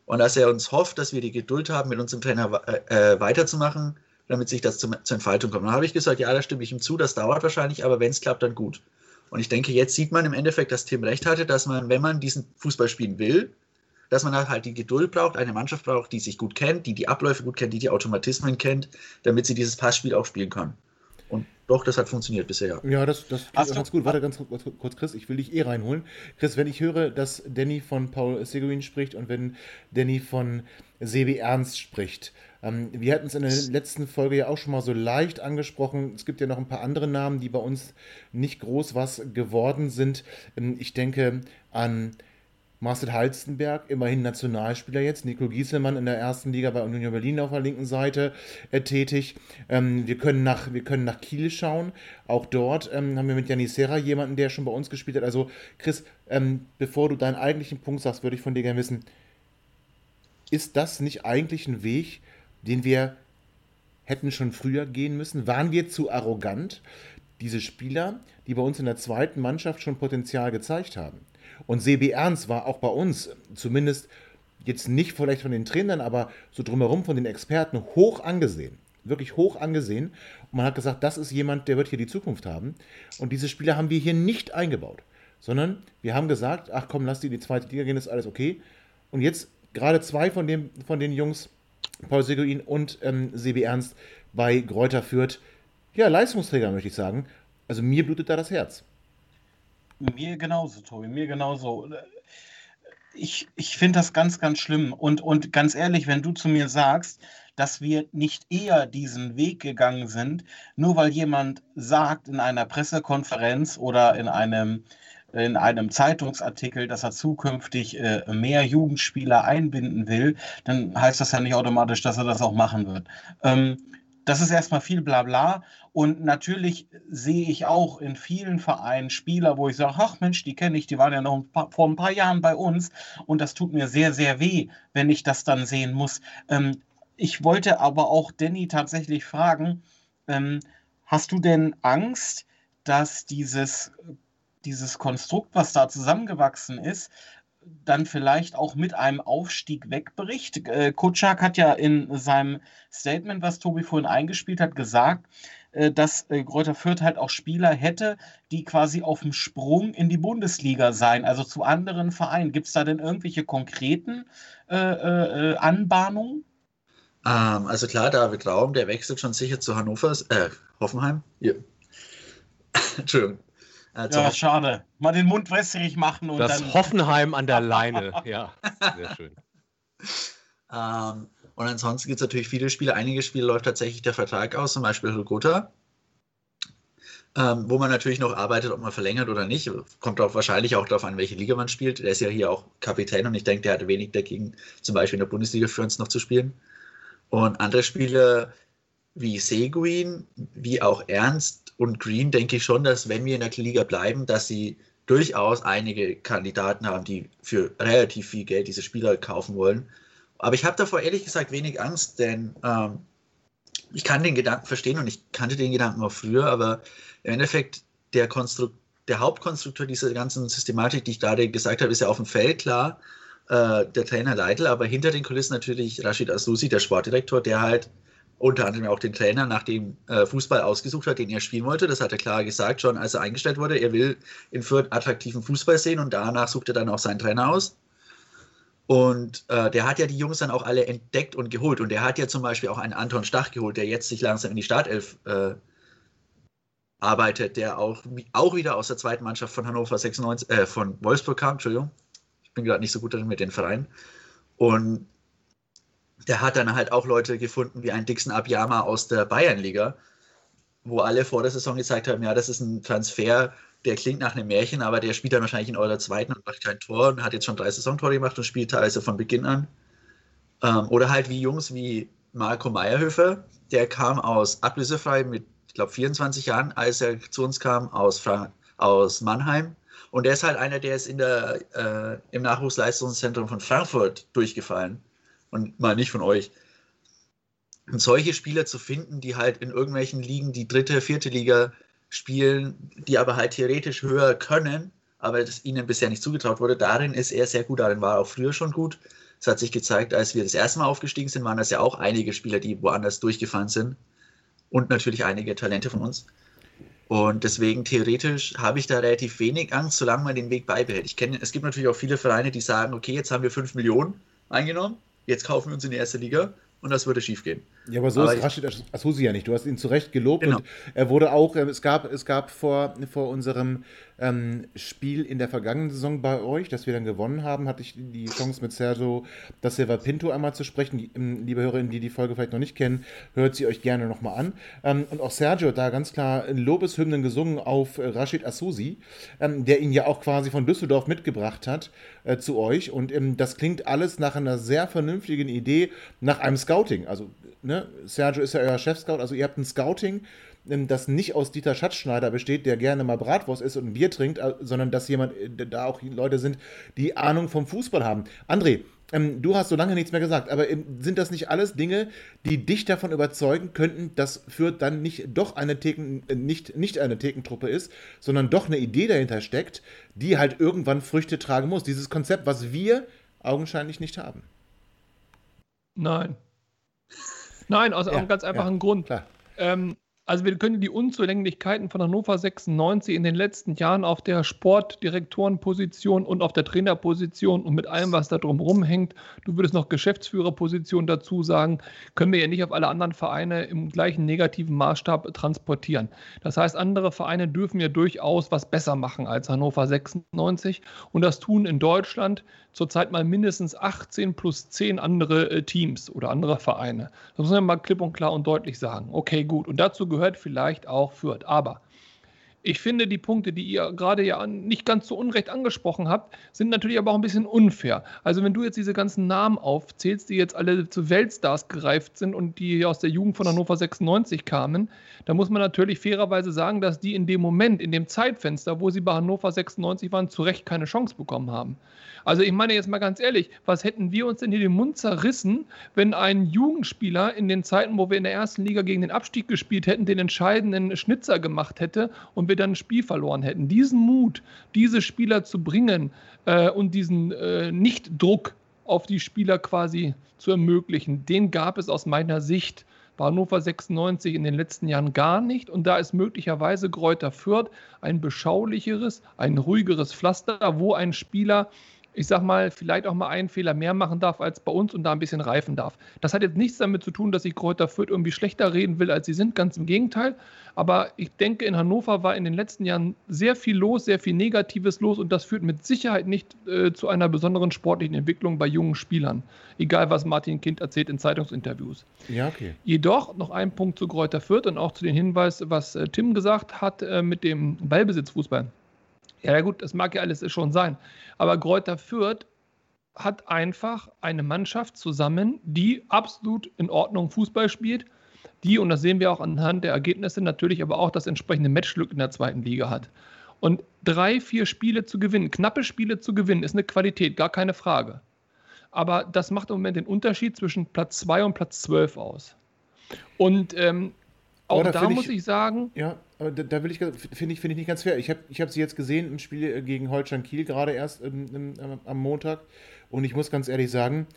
Und dass er uns hofft, dass wir die Geduld haben, mit unserem Trainer äh, äh, weiterzumachen, damit sich das zum, zur Entfaltung kommt. Und dann habe ich gesagt, ja, da stimme ich ihm zu, das dauert wahrscheinlich, aber wenn es klappt, dann gut. Und ich denke, jetzt sieht man im Endeffekt, dass Tim recht hatte, dass man, wenn man diesen Fußball spielen will, dass man halt die Geduld braucht, eine Mannschaft braucht, die sich gut kennt, die die Abläufe gut kennt, die die Automatismen kennt, damit sie dieses Passspiel auch spielen kann. Doch, das hat funktioniert bisher. Ja, das, das klingt ganz gut. Warte ganz kurz, Chris, ich will dich eh reinholen. Chris, wenn ich höre, dass Danny von Paul Seguin spricht und wenn Danny von Sebi Ernst spricht, ähm, wir hatten es in der letzten Folge ja auch schon mal so leicht angesprochen. Es gibt ja noch ein paar andere Namen, die bei uns nicht groß was geworden sind. Ähm, ich denke an Marcel Halstenberg, immerhin Nationalspieler jetzt. Nico Gieselmann in der ersten Liga bei Union Berlin auf der linken Seite äh, tätig. Ähm, wir, können nach, wir können nach Kiel schauen. Auch dort ähm, haben wir mit Janis Serra jemanden, der schon bei uns gespielt hat. Also, Chris, ähm, bevor du deinen eigentlichen Punkt sagst, würde ich von dir gerne wissen, ist das nicht eigentlich ein Weg, den wir hätten schon früher gehen müssen? Waren wir zu arrogant? Diese Spieler, die bei uns in der zweiten Mannschaft schon Potenzial gezeigt haben und Sebi Ernst war auch bei uns, zumindest jetzt nicht vielleicht von den Trainern, aber so drumherum von den Experten hoch angesehen. Wirklich hoch angesehen. Und man hat gesagt, das ist jemand, der wird hier die Zukunft haben. Und diese Spieler haben wir hier nicht eingebaut, sondern wir haben gesagt, ach komm, lass die in die zweite Liga gehen, ist alles okay. Und jetzt gerade zwei von, dem, von den Jungs, Paul Seguin und ähm, Sebi Ernst, bei Gräuter führt, ja, Leistungsträger möchte ich sagen. Also mir blutet da das Herz. Mir genauso, Tobi, mir genauso. Ich, ich finde das ganz, ganz schlimm. Und, und ganz ehrlich, wenn du zu mir sagst, dass wir nicht eher diesen Weg gegangen sind, nur weil jemand sagt in einer Pressekonferenz oder in einem, in einem Zeitungsartikel, dass er zukünftig äh, mehr Jugendspieler einbinden will, dann heißt das ja nicht automatisch, dass er das auch machen wird. Ähm, das ist erstmal viel Blabla. Und natürlich sehe ich auch in vielen Vereinen Spieler, wo ich sage, ach Mensch, die kenne ich, die waren ja noch ein paar, vor ein paar Jahren bei uns. Und das tut mir sehr, sehr weh, wenn ich das dann sehen muss. Ähm, ich wollte aber auch Danny tatsächlich fragen, ähm, hast du denn Angst, dass dieses, dieses Konstrukt, was da zusammengewachsen ist, dann vielleicht auch mit einem Aufstieg wegbricht. Äh, Kutschak hat ja in seinem Statement, was Tobi vorhin eingespielt hat, gesagt, äh, dass äh, Greuther Fürth halt auch Spieler hätte, die quasi auf dem Sprung in die Bundesliga seien, also zu anderen Vereinen. Gibt es da denn irgendwelche konkreten äh, äh, Anbahnungen? Ähm, also klar, David Raum, der wechselt schon sicher zu Hannover, äh, Hoffenheim. Ja. Entschuldigung. Also ja, schade. Mal den Mund wässrig machen und das dann. Hoffenheim an der Leine, ja, sehr schön. ähm, und ansonsten gibt es natürlich viele Spiele. Einige Spiele läuft tatsächlich der Vertrag aus, zum Beispiel Hugota, ähm, wo man natürlich noch arbeitet, ob man verlängert oder nicht. Kommt auch wahrscheinlich auch darauf an, welche Liga man spielt. Der ist ja hier auch Kapitän und ich denke, der hatte wenig dagegen, zum Beispiel in der Bundesliga für uns noch zu spielen. Und andere Spiele wie Seguin, wie auch Ernst und Green, denke ich schon, dass wenn wir in der Liga bleiben, dass sie durchaus einige Kandidaten haben, die für relativ viel Geld diese Spieler kaufen wollen. Aber ich habe davor ehrlich gesagt wenig Angst, denn ähm, ich kann den Gedanken verstehen und ich kannte den Gedanken auch früher, aber im Endeffekt der, Konstrukt, der Hauptkonstrukteur dieser ganzen Systematik, die ich gerade gesagt habe, ist ja auf dem Feld klar, äh, der Trainer Leitl, aber hinter den Kulissen natürlich Rashid Asusi, der Sportdirektor, der halt unter anderem auch den Trainer nach dem äh, Fußball ausgesucht hat, den er spielen wollte. Das hat er klar gesagt, schon als er eingestellt wurde. Er will in Fürth attraktiven Fußball sehen und danach sucht er dann auch seinen Trainer aus. Und äh, der hat ja die Jungs dann auch alle entdeckt und geholt. Und der hat ja zum Beispiel auch einen Anton Stach geholt, der jetzt sich langsam in die Startelf äh, arbeitet, der auch, auch wieder aus der zweiten Mannschaft von Hannover 96, äh, von Wolfsburg kam, Entschuldigung. Ich bin gerade nicht so gut darin mit den Vereinen. Und der hat dann halt auch Leute gefunden wie ein Dixon Abiyama aus der Bayernliga, wo alle vor der Saison gezeigt haben, ja, das ist ein Transfer, der klingt nach einem Märchen, aber der spielt dann wahrscheinlich in eurer zweiten und macht kein Tor und hat jetzt schon drei Saisontore gemacht und spielt teilweise von Beginn an. Ähm, oder halt wie Jungs wie Marco Meyerhöfer, der kam aus ablösefrei mit, ich glaube, 24 Jahren, als er zu uns kam, aus, Fra aus Mannheim. Und der ist halt einer, der ist in der, äh, im Nachwuchsleistungszentrum von Frankfurt durchgefallen und mal nicht von euch. Und solche Spieler zu finden, die halt in irgendwelchen Ligen die dritte, vierte Liga spielen, die aber halt theoretisch höher können, aber das ihnen bisher nicht zugetraut wurde, darin ist er sehr gut, darin war er auch früher schon gut. Es hat sich gezeigt, als wir das erste Mal aufgestiegen sind, waren das ja auch einige Spieler, die woanders durchgefallen sind und natürlich einige Talente von uns. Und deswegen theoretisch habe ich da relativ wenig Angst, solange man den Weg beibehält. Ich kenne, es gibt natürlich auch viele Vereine, die sagen, okay, jetzt haben wir 5 Millionen eingenommen, jetzt kaufen wir uns in die erste Liga und das würde schief gehen. Ja, aber so aber ist Rashid Asusi ja nicht. Du hast ihn zu Recht gelobt genau. und er wurde auch, ähm, es gab, es gab vor, vor unserem ähm, Spiel in der vergangenen Saison bei euch, das wir dann gewonnen haben, hatte ich die Chance mit Sergio da Silva Pinto einmal zu sprechen. Ähm, liebe Hörerinnen, die die Folge vielleicht noch nicht kennen, hört sie euch gerne nochmal an. Ähm, und auch Sergio hat da ganz klar Lobeshymnen gesungen auf Rashid Asusi, ähm, der ihn ja auch quasi von Düsseldorf mitgebracht hat äh, zu euch. Und ähm, das klingt alles nach einer sehr vernünftigen Idee, nach einem Scouting. Also, ne, Sergio ist ja euer Chef-Scout, also ihr habt ein Scouting das nicht aus Dieter Schatzschneider besteht, der gerne mal Bratwurst isst und ein Bier trinkt, äh, sondern dass jemand, äh, da auch Leute sind, die Ahnung vom Fußball haben. André, ähm, du hast so lange nichts mehr gesagt, aber ähm, sind das nicht alles Dinge, die dich davon überzeugen könnten, dass Fürth dann nicht doch eine Theken, äh, nicht, nicht eine Thekentruppe ist, sondern doch eine Idee dahinter steckt, die halt irgendwann Früchte tragen muss? Dieses Konzept, was wir augenscheinlich nicht haben. Nein. Nein, aus ja, einem ganz einfachen ja, Grund. Ähm, also wir können die Unzulänglichkeiten von Hannover 96 in den letzten Jahren auf der Sportdirektorenposition und auf der Trainerposition und mit allem, was da drumherum hängt, du würdest noch Geschäftsführerposition dazu sagen, können wir ja nicht auf alle anderen Vereine im gleichen negativen Maßstab transportieren. Das heißt, andere Vereine dürfen ja durchaus was besser machen als Hannover 96 und das tun in Deutschland zurzeit mal mindestens 18 plus 10 andere äh, Teams oder andere Vereine. Das muss man mal klipp und klar und deutlich sagen. Okay, gut. Und dazu gehört vielleicht auch Fürth. Aber ich finde, die Punkte, die ihr gerade ja nicht ganz so unrecht angesprochen habt, sind natürlich aber auch ein bisschen unfair. Also wenn du jetzt diese ganzen Namen aufzählst, die jetzt alle zu Weltstars gereift sind und die aus der Jugend von Hannover 96 kamen, dann muss man natürlich fairerweise sagen, dass die in dem Moment, in dem Zeitfenster, wo sie bei Hannover 96 waren, zu Recht keine Chance bekommen haben. Also ich meine jetzt mal ganz ehrlich, was hätten wir uns denn hier den Mund zerrissen, wenn ein Jugendspieler in den Zeiten, wo wir in der ersten Liga gegen den Abstieg gespielt hätten, den entscheidenden Schnitzer gemacht hätte und wir dann ein Spiel verloren hätten. Diesen Mut, diese Spieler zu bringen äh, und diesen äh, Nichtdruck auf die Spieler quasi zu ermöglichen, den gab es aus meiner Sicht bei Hannover 96 in den letzten Jahren gar nicht. Und da ist möglicherweise Kräuter Fürth ein beschaulicheres, ein ruhigeres Pflaster, wo ein Spieler ich sag mal, vielleicht auch mal einen Fehler mehr machen darf als bei uns und da ein bisschen reifen darf. Das hat jetzt nichts damit zu tun, dass ich Kräuter Fürth irgendwie schlechter reden will, als sie sind, ganz im Gegenteil. Aber ich denke, in Hannover war in den letzten Jahren sehr viel los, sehr viel Negatives los und das führt mit Sicherheit nicht äh, zu einer besonderen sportlichen Entwicklung bei jungen Spielern. Egal, was Martin Kind erzählt in Zeitungsinterviews. Ja, okay. Jedoch noch ein Punkt zu Kräuter Fürth und auch zu dem Hinweis, was äh, Tim gesagt hat äh, mit dem Ballbesitzfußball. Ja, gut, das mag ja alles schon sein. Aber Kräuter Fürth hat einfach eine Mannschaft zusammen, die absolut in Ordnung Fußball spielt, die, und das sehen wir auch anhand der Ergebnisse, natürlich aber auch das entsprechende Matchglück in der zweiten Liga hat. Und drei, vier Spiele zu gewinnen, knappe Spiele zu gewinnen, ist eine Qualität, gar keine Frage. Aber das macht im Moment den Unterschied zwischen Platz 2 und Platz 12 aus. Und ähm, auch da find muss ich- ich sagen, Ja, da, da will ich, finde ich, finde ich nicht ganz fair. Ich habe ich hab sie jetzt gesehen im Spiel äh, gegen Holstein Kiel gerade erst im, im, am- am Montag und ich muss ganz ehrlich sagen,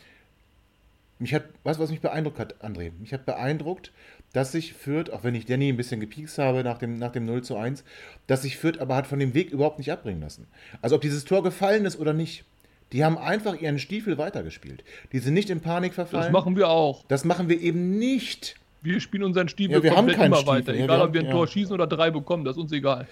mich hat, weißt du, was mich beeindruckt hat, André? Mich hat beeindruckt, dass sich Fürth, auch wenn ich Danny ein bisschen gepiekst habe nach dem, nach dem 0 zu 1, dass sich Fürth aber hat von dem Weg überhaupt nicht abbringen lassen. Also ob dieses Tor gefallen ist oder nicht, die haben einfach ihren Stiefel weitergespielt. Die sind nicht in Panik verfallen. das machen wir auch. das machen wir eben nicht. Wir spielen unseren Stiefel Ja, wir haben komplett keinen immer Stiefel. weiter. Ja, wir Egal, haben- ob wir ein ja. Tor schießen oder drei bekommen, das ist uns egal.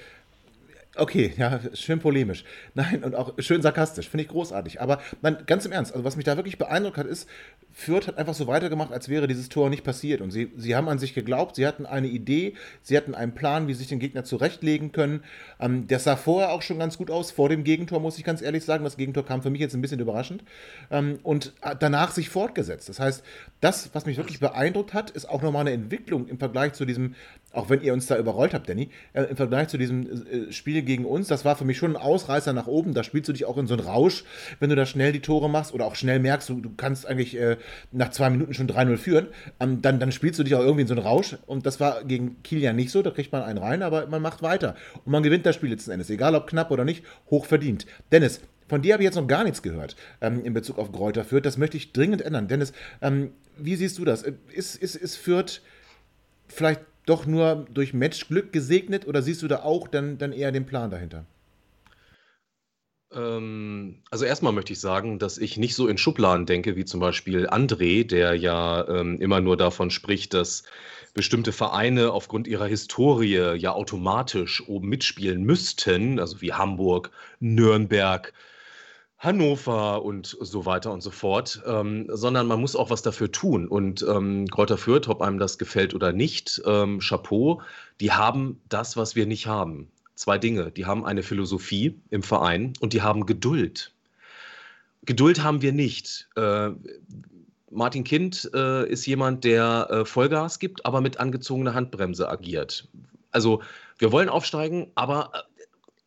Okay, ja, schön polemisch. Nein, und auch schön sarkastisch, finde ich großartig. Aber nein, ganz im Ernst, also was mich da wirklich beeindruckt hat, ist, Fürth hat einfach so weitergemacht, als wäre dieses Tor nicht passiert. Und sie, sie haben an sich geglaubt, sie hatten eine Idee, sie hatten einen Plan, wie sich den Gegner zurechtlegen können. Ähm, das sah vorher auch schon ganz gut aus, vor dem Gegentor, muss ich ganz ehrlich sagen. Das Gegentor kam für mich jetzt ein bisschen überraschend. Ähm, und danach sich fortgesetzt. Das heißt, das, was mich wirklich beeindruckt hat, ist auch nochmal eine Entwicklung im Vergleich zu diesem, auch wenn ihr uns da überrollt habt, Danny, äh, im Vergleich zu diesem äh, Spiel gegen uns, das war für mich schon ein Ausreißer nach oben. Da spielst du dich auch in so einen Rausch, wenn du da schnell die Tore machst oder auch schnell merkst, du, du kannst eigentlich äh, nach zwei Minuten schon 3-0 führen. Ähm, dann, dann spielst du dich auch irgendwie in so einen Rausch. Und das war gegen Kiel ja nicht so. Da kriegt man einen rein, aber man macht weiter. Und man gewinnt das Spiel letzten Endes. Egal ob knapp oder nicht, hoch verdient. Dennis, von dir habe ich jetzt noch gar nichts gehört ähm, in Bezug auf Kräuter Fürth. Das möchte ich dringend ändern. Dennis, ähm, wie siehst du das? Äh, Ist, ist, ist Fürth vielleicht doch nur durch Matchglück gesegnet oder siehst du da auch dann, dann eher den Plan dahinter? Ähm, also erstmal möchte ich sagen, dass ich nicht so in Schubladen denke, wie zum Beispiel André, der ja ähm, immer nur davon spricht, dass bestimmte Vereine aufgrund ihrer Historie ja automatisch oben mitspielen müssten, also wie Hamburg, Nürnberg, Hannover und so weiter und so fort, ähm, sondern man muss auch was dafür tun. Und ähm, Kräuter Fürth, ob einem das gefällt oder nicht, ähm, Chapeau, die haben das, was wir nicht haben. Zwei Dinge. Die haben eine Philosophie im Verein und die haben Geduld. Geduld haben wir nicht. Äh, Martin Kind äh, ist jemand, der äh, Vollgas gibt, aber mit angezogener Handbremse agiert. Also wir wollen aufsteigen, aber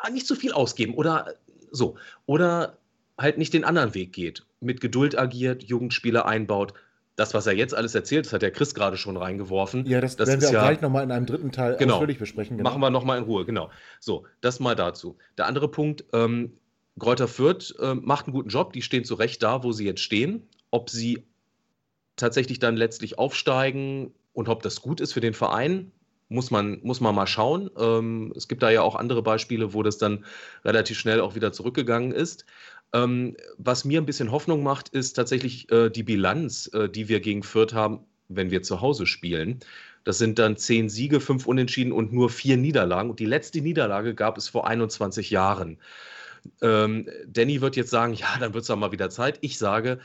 äh, nicht zu viel ausgeben oder so. Oder halt nicht den anderen Weg geht. Mit Geduld agiert, Jugendspieler einbaut. Das, was er jetzt alles erzählt, das hat der Chris gerade schon reingeworfen. Ja, das, Das werden wir auch ja- gleich nochmal in einem dritten Teil Genau. ausführlich besprechen. genau. Machen wir nochmal in Ruhe, genau. So, das mal dazu. Der andere Punkt, ähm, Greuther Fürth ähm, macht einen guten Job, die stehen zu Recht da, wo sie jetzt stehen. Ob sie tatsächlich dann letztlich aufsteigen und ob das gut ist für den Verein, muss man, muss man mal schauen. Ähm, es gibt da ja auch andere Beispiele, wo das dann relativ schnell auch wieder zurückgegangen ist. Ähm, was mir ein bisschen Hoffnung macht, ist tatsächlich äh, die Bilanz, äh, die wir gegen Fürth haben, wenn wir zu Hause spielen. Das sind dann zehn Siege, fünf Unentschieden und nur vier Niederlagen. Und die letzte Niederlage gab es vor 21 Jahren. Ähm, Danny wird jetzt sagen, ja, dann wird es doch mal wieder Zeit. Ich sage,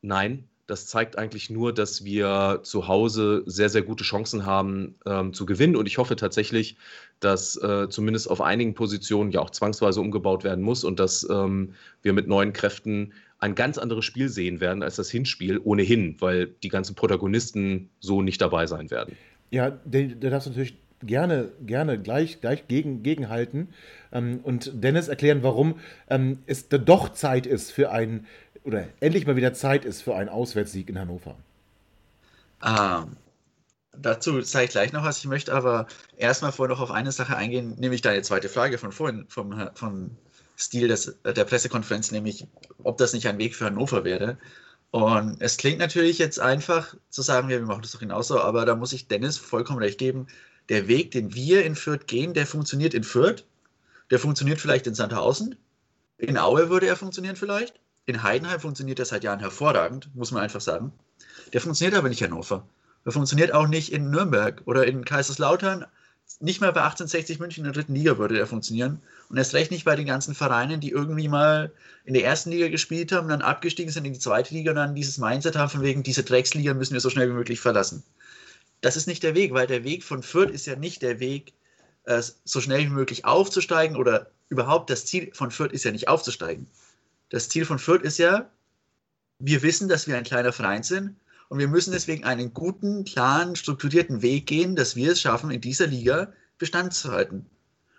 nein, das zeigt eigentlich nur, dass wir zu Hause sehr, sehr gute Chancen haben ähm, zu gewinnen. Und ich hoffe tatsächlich, dass äh, zumindest auf einigen Positionen ja auch zwangsweise umgebaut werden muss und dass ähm, wir mit neuen Kräften ein ganz anderes Spiel sehen werden als das Hinspiel ohnehin, weil die ganzen Protagonisten so nicht dabei sein werden. Ja, da da darfst natürlich gerne, gerne gleich, gleich gegen, gegenhalten ähm, und Dennis erklären, warum ähm, es doch Zeit ist für einen, oder endlich mal wieder Zeit ist für einen Auswärtssieg in Hannover. Ähm, dazu sage ich gleich noch was. Ich möchte aber erstmal vorher noch auf eine Sache eingehen, nämlich deine zweite Frage von vorhin, vom, vom Stil des, der Pressekonferenz, nämlich ob das nicht ein Weg für Hannover wäre. Und es klingt natürlich jetzt einfach zu sagen, ja, wir machen das doch genauso, aber da muss ich Dennis vollkommen recht geben. Der Weg, den wir in Fürth gehen, der funktioniert in Fürth, der funktioniert vielleicht in Sandhausen, in Aue würde er funktionieren vielleicht, in Heidenheim funktioniert er seit Jahren hervorragend, muss man einfach sagen. Der funktioniert aber nicht in Hannover. Der funktioniert auch nicht in Nürnberg oder in Kaiserslautern. Nicht mal bei 1860 München in der dritten Liga würde der funktionieren. Und erst recht nicht bei den ganzen Vereinen, die irgendwie mal in der ersten Liga gespielt haben, dann abgestiegen sind in die zweite Liga und dann dieses Mindset haben von wegen, diese Drecksliga müssen wir so schnell wie möglich verlassen. Das ist nicht der Weg, weil der Weg von Fürth ist ja nicht der Weg, äh, so schnell wie möglich aufzusteigen oder überhaupt das Ziel von Fürth ist ja nicht aufzusteigen. Das Ziel von Fürth ist ja, wir wissen, dass wir ein kleiner Verein sind und wir müssen deswegen einen guten, klaren, strukturierten Weg gehen, dass wir es schaffen, in dieser Liga Bestand zu halten.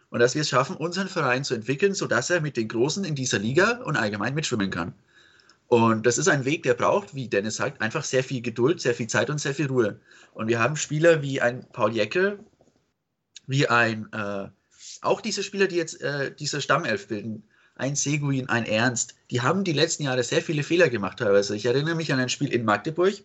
Und dass wir es schaffen, unseren Verein zu entwickeln, sodass er mit den Großen in dieser Liga und allgemein mitschwimmen kann. Und das ist ein Weg, der braucht, wie Dennis sagt, einfach sehr viel Geduld, sehr viel Zeit und sehr viel Ruhe. Und wir haben Spieler wie ein Paul Jecke, wie ein, äh, auch diese Spieler, die jetzt äh, diese Stammelf bilden, ein Seguin, ein Ernst, die haben die letzten Jahre sehr viele Fehler gemacht teilweise. Ich erinnere mich an ein Spiel in Magdeburg,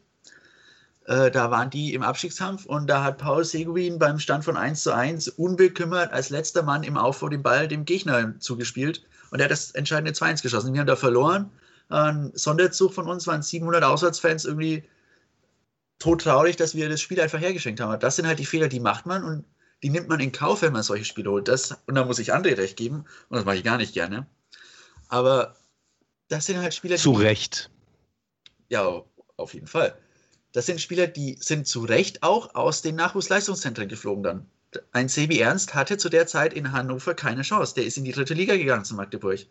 äh, da waren die im Abstiegskampf und da hat Paul Seguin beim Stand von 1 zu 1 unbekümmert als letzter Mann im Aufbau den Ball dem Gegner zugespielt und er hat das entscheidende 2-1 geschossen. Wir haben da verloren. Ein Sonderzug von uns waren 700 Auswärtsfans irgendwie todtraurig, dass wir das Spiel einfach hergeschenkt haben. Das sind halt die Fehler, die macht man und die nimmt man in Kauf, wenn man solche Spiele holt. Das, und da muss ich André recht geben und das mache ich gar nicht gerne. Aber das sind halt Spieler, Zu Recht. Ja, auf jeden Fall. Das sind Spieler, die sind zu Recht auch aus den Nachwuchsleistungszentren geflogen dann. Ein Sebi Ernst hatte zu der Zeit in Hannover keine Chance. Der ist in die dritte Liga gegangen zu Magdeburg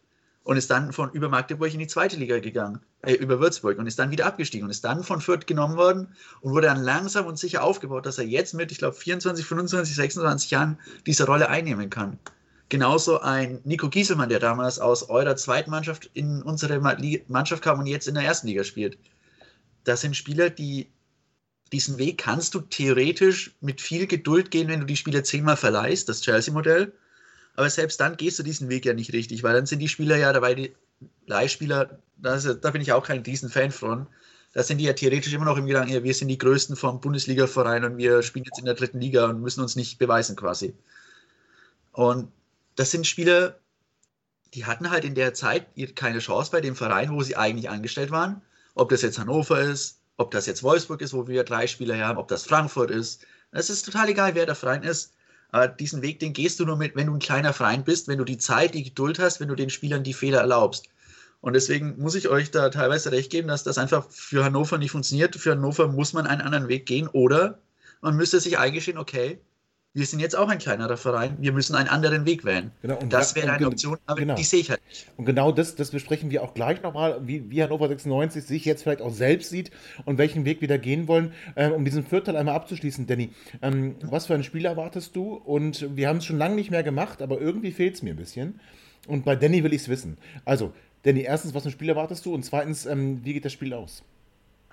und ist dann von über Magdeburg in die zweite Liga gegangen, äh, über Würzburg und ist dann wieder abgestiegen und ist dann von Fürth genommen worden und wurde dann langsam und sicher aufgebaut, dass er jetzt mit, ich glaube, 24, 25, 26 Jahren diese Rolle einnehmen kann. Genauso ein Nico Gieselmann, der damals aus eurer zweiten Mannschaft in unsere Mannschaft kam und jetzt in der ersten Liga spielt. Das sind Spieler, die diesen Weg kannst du theoretisch mit viel Geduld gehen, wenn du die Spieler zehnmal verleihst, das Chelsea-Modell. Aber selbst dann gehst du diesen Weg ja nicht richtig, weil dann sind die Spieler ja dabei, die Leihspieler, das, da bin ich auch kein Riesenfan von. Da sind die ja theoretisch immer noch im Gedanken, ja, wir sind die Größten vom Bundesliga-Verein und wir spielen jetzt in der dritten Liga und müssen uns nicht beweisen quasi. Und das sind Spieler, die hatten halt in der Zeit keine Chance bei dem Verein, wo sie eigentlich angestellt waren. Ob das jetzt Hannover ist, ob das jetzt Wolfsburg ist, wo wir drei Spieler haben, ob das Frankfurt ist. Es ist total egal, wer der Verein ist. Aber diesen Weg, den gehst du nur mit, wenn du ein kleiner Verein bist, wenn du die Zeit, die Geduld hast, wenn du den Spielern die Fehler erlaubst. Und deswegen muss ich euch da teilweise recht geben, dass das einfach für Hannover nicht funktioniert. Für Hannover muss man einen anderen Weg gehen oder man müsste sich eingestehen, okay, wir sind jetzt auch ein kleinerer Verein, wir müssen einen anderen Weg wählen. Genau, und das wäre eine Option, aber genau. die sehe ich halt nicht. Und genau das, das besprechen wir auch gleich nochmal, wie, wie Hannover 96 sich jetzt vielleicht auch selbst sieht und welchen Weg wir da gehen wollen. Ähm, um diesen Viertel einmal abzuschließen, Danny, ähm, was für ein Spiel erwartest du? Und wir haben es schon lange nicht mehr gemacht, aber irgendwie fehlt es mir ein bisschen. Und bei Danny will ich es wissen. Also, Danny, erstens, was für ein Spiel erwartest du? Und zweitens, ähm, wie geht das Spiel aus?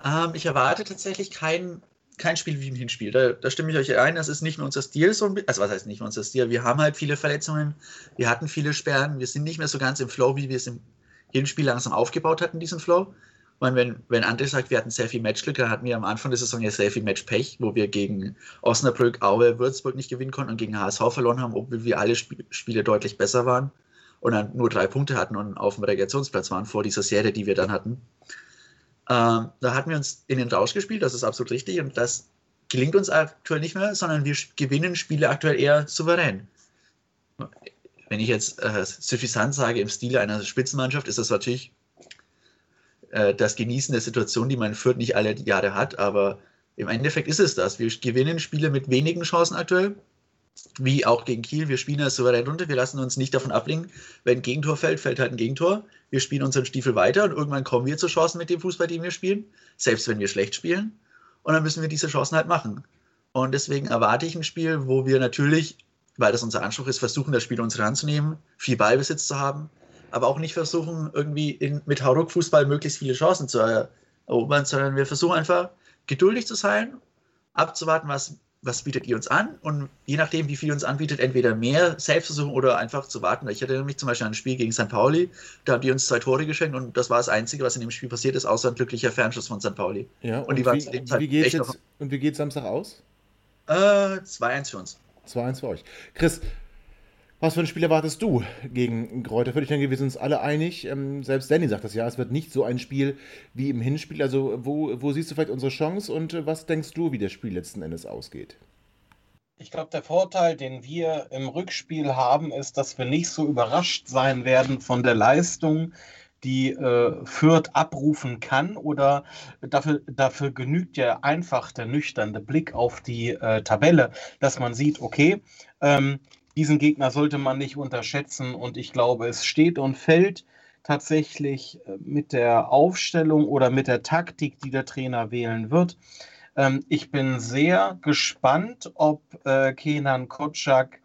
Ähm, ich erwarte tatsächlich kein kein Spiel wie im Hinspiel. Da, da stimme ich euch ein, das ist nicht mehr unser Stil. So also was heißt nicht mehr unser Stil? Wir haben halt viele Verletzungen, wir hatten viele Sperren, wir sind nicht mehr so ganz im Flow, wie wir es im Hinspiel langsam aufgebaut hatten, diesen Flow. Und wenn, wenn André sagt, wir hatten sehr viel Matchglück, dann hatten wir am Anfang der Saison ja sehr viel Matchpech, wo wir gegen Osnabrück, Aue, Würzburg nicht gewinnen konnten und gegen HSV verloren haben, obwohl wir alle Sp Spiele deutlich besser waren und dann nur drei Punkte hatten und auf dem Relegationsplatz waren vor dieser Serie, die wir dann hatten. Ähm, da hatten wir uns in den Rausch gespielt, das ist absolut richtig und das gelingt uns aktuell nicht mehr, sondern wir gewinnen Spiele aktuell eher souverän. Wenn ich jetzt äh, suffisant sage im Stile einer Spitzenmannschaft, ist das natürlich äh, das Genießen der Situation, die man in nicht alle Jahre hat, aber im Endeffekt ist es das. Wir gewinnen Spiele mit wenigen Chancen aktuell, wie auch gegen Kiel. Wir spielen das souverän runter, wir lassen uns nicht davon ablenken. Wenn ein Gegentor fällt, fällt halt ein Gegentor. Wir spielen unseren Stiefel weiter und irgendwann kommen wir zu Chancen mit dem Fußball, den wir spielen, selbst wenn wir schlecht spielen. Und dann müssen wir diese Chancen halt machen. Und deswegen erwarte ich ein Spiel, wo wir natürlich, weil das unser Anspruch ist, versuchen, das Spiel in unsere Hand zu nehmen, viel Ballbesitz zu haben, aber auch nicht versuchen, irgendwie in, mit Hauruck-Fußball möglichst viele Chancen zu erobern, sondern wir versuchen einfach geduldig zu sein, abzuwarten, was was bietet ihr uns an? Und je nachdem, wie viel ihr uns anbietet, entweder mehr selbst versuchen oder einfach zu warten. Ich hatte nämlich zum Beispiel ein Spiel gegen St. Pauli, da haben die uns zwei Tore geschenkt und das war das Einzige, was in dem Spiel passiert ist, außer ein glücklicher Fernschuss von St. Pauli. Ja, und, und die waren zu dem Zeitpunkt echt jetzt, Und wie geht es Samstag aus? Äh, 2-1 für uns. 2-1 für euch. Chris, was für ein Spiel erwartest du gegen Kräuter? Ich denke, wir sind uns alle einig. Ähm, selbst Danny sagt das ja, es wird nicht so ein Spiel wie im Hinspiel. Also, wo, wo siehst du vielleicht unsere Chance und äh, was denkst du, wie das Spiel letzten Endes ausgeht? Ich glaube, der Vorteil, den wir im Rückspiel haben, ist, dass wir nicht so überrascht sein werden von der Leistung, die äh, Fürth abrufen kann. Oder dafür, dafür genügt ja einfach der nüchterne Blick auf die äh, Tabelle, dass man sieht, okay, ähm, diesen Gegner sollte man nicht unterschätzen und ich glaube, es steht und fällt tatsächlich äh, mit der Aufstellung oder mit der Taktik, die der Trainer wählen wird. Ähm, ich bin sehr gespannt, ob äh, Kenan Kotschak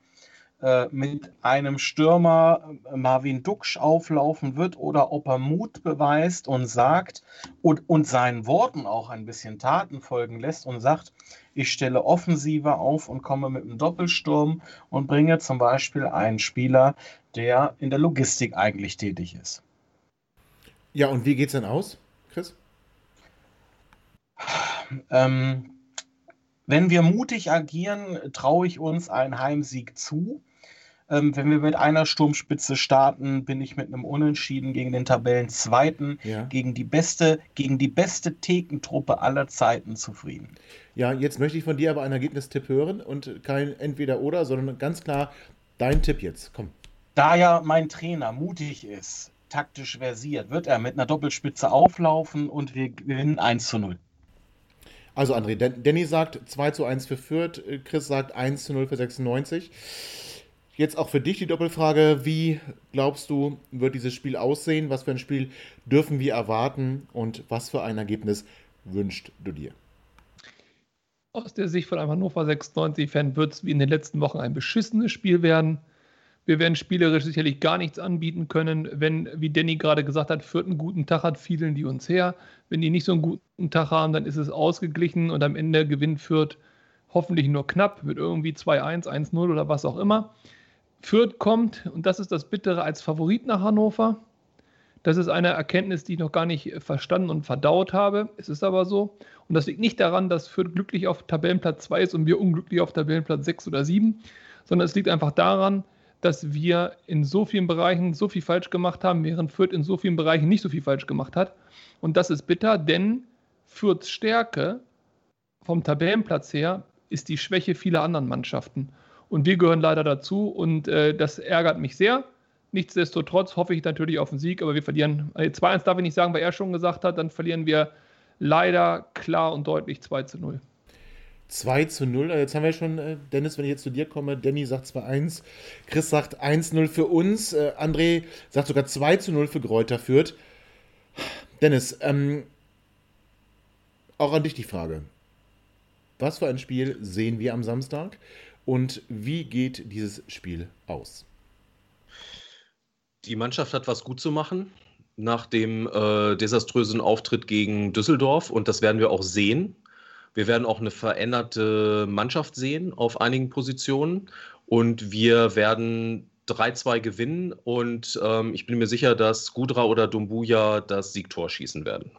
mit einem Stürmer äh, Marvin Duksch auflaufen wird oder ob er Mut beweist und sagt und, und seinen Worten auch ein bisschen Taten folgen lässt und sagt, ich stelle Offensive auf und komme mit einem Doppelsturm und bringe zum Beispiel einen Spieler, der in der Logistik eigentlich tätig ist. Ja, und wie geht es denn aus, Chris? Ähm, wenn wir mutig agieren, traue ich uns einen Heimsieg zu. Ähm, wenn wir mit einer Sturmspitze starten, bin ich mit einem Unentschieden gegen den Tabellenzweiten, ja. gegen die beste, gegen die beste Thekentruppe aller Zeiten zufrieden. Ja, jetzt möchte ich von dir aber einen Ergebnistipp hören und kein Entweder-Oder, sondern ganz klar dein Tipp jetzt. Komm. Da ja mein Trainer mutig ist, taktisch versiert, wird er mit einer Doppelspitze auflaufen und wir gewinnen 1 zu 0. Also André, Danny sagt 2 zu 1 für Fürth, Chris sagt 1 zu 0 für 96. Jetzt auch für dich die Doppelfrage, wie glaubst du, wird dieses Spiel aussehen? Was für ein Spiel dürfen wir erwarten und was für ein Ergebnis wünschst du dir? Aus der Sicht von einem Hannover 96-Fan wird es wie in den letzten Wochen ein beschissenes Spiel werden. Wir werden spielerisch sicherlich gar nichts anbieten können. Wenn, wie Danny gerade gesagt hat, Fürth einen guten Tag hat, fielen die uns her. Wenn die nicht so einen guten Tag haben, dann ist es ausgeglichen und am Ende gewinnt Fürth hoffentlich nur knapp mit irgendwie 2-1, 1-0 oder was auch immer. Fürth kommt, und das ist das Bittere, als Favorit nach Hannover. Das ist eine Erkenntnis, die ich noch gar nicht verstanden und verdaut habe. Es ist aber so. Und das liegt nicht daran, dass Fürth glücklich auf Tabellenplatz 2 ist und wir unglücklich auf Tabellenplatz 6 oder 7, sondern es liegt einfach daran, dass wir in so vielen Bereichen so viel falsch gemacht haben, während Fürth in so vielen Bereichen nicht so viel falsch gemacht hat. Und das ist bitter, denn Fürths Stärke vom Tabellenplatz her ist die Schwäche vieler anderen Mannschaften. Und wir gehören leider dazu und äh, das ärgert mich sehr. Nichtsdestotrotz hoffe ich natürlich auf den Sieg, aber wir verlieren. Also 2-1 darf ich nicht sagen, weil er schon gesagt hat, dann verlieren wir leider klar und deutlich 2 zu 0. 2 zu 0. Jetzt haben wir schon, äh, Dennis, wenn ich jetzt zu dir komme, Danny sagt 2-1, Chris sagt 1-0 für uns, äh, André sagt sogar 2 zu 0 für Gräuter führt. Dennis, ähm, auch an dich die Frage. Was für ein Spiel sehen wir am Samstag? Und wie geht dieses Spiel aus? Die Mannschaft hat was gut zu machen nach dem äh, desaströsen Auftritt gegen Düsseldorf und das werden wir auch sehen. Wir werden auch eine veränderte Mannschaft sehen auf einigen Positionen und wir werden 3-2 gewinnen und ähm, ich bin mir sicher, dass Gudra oder Dumbuya das Siegtor schießen werden.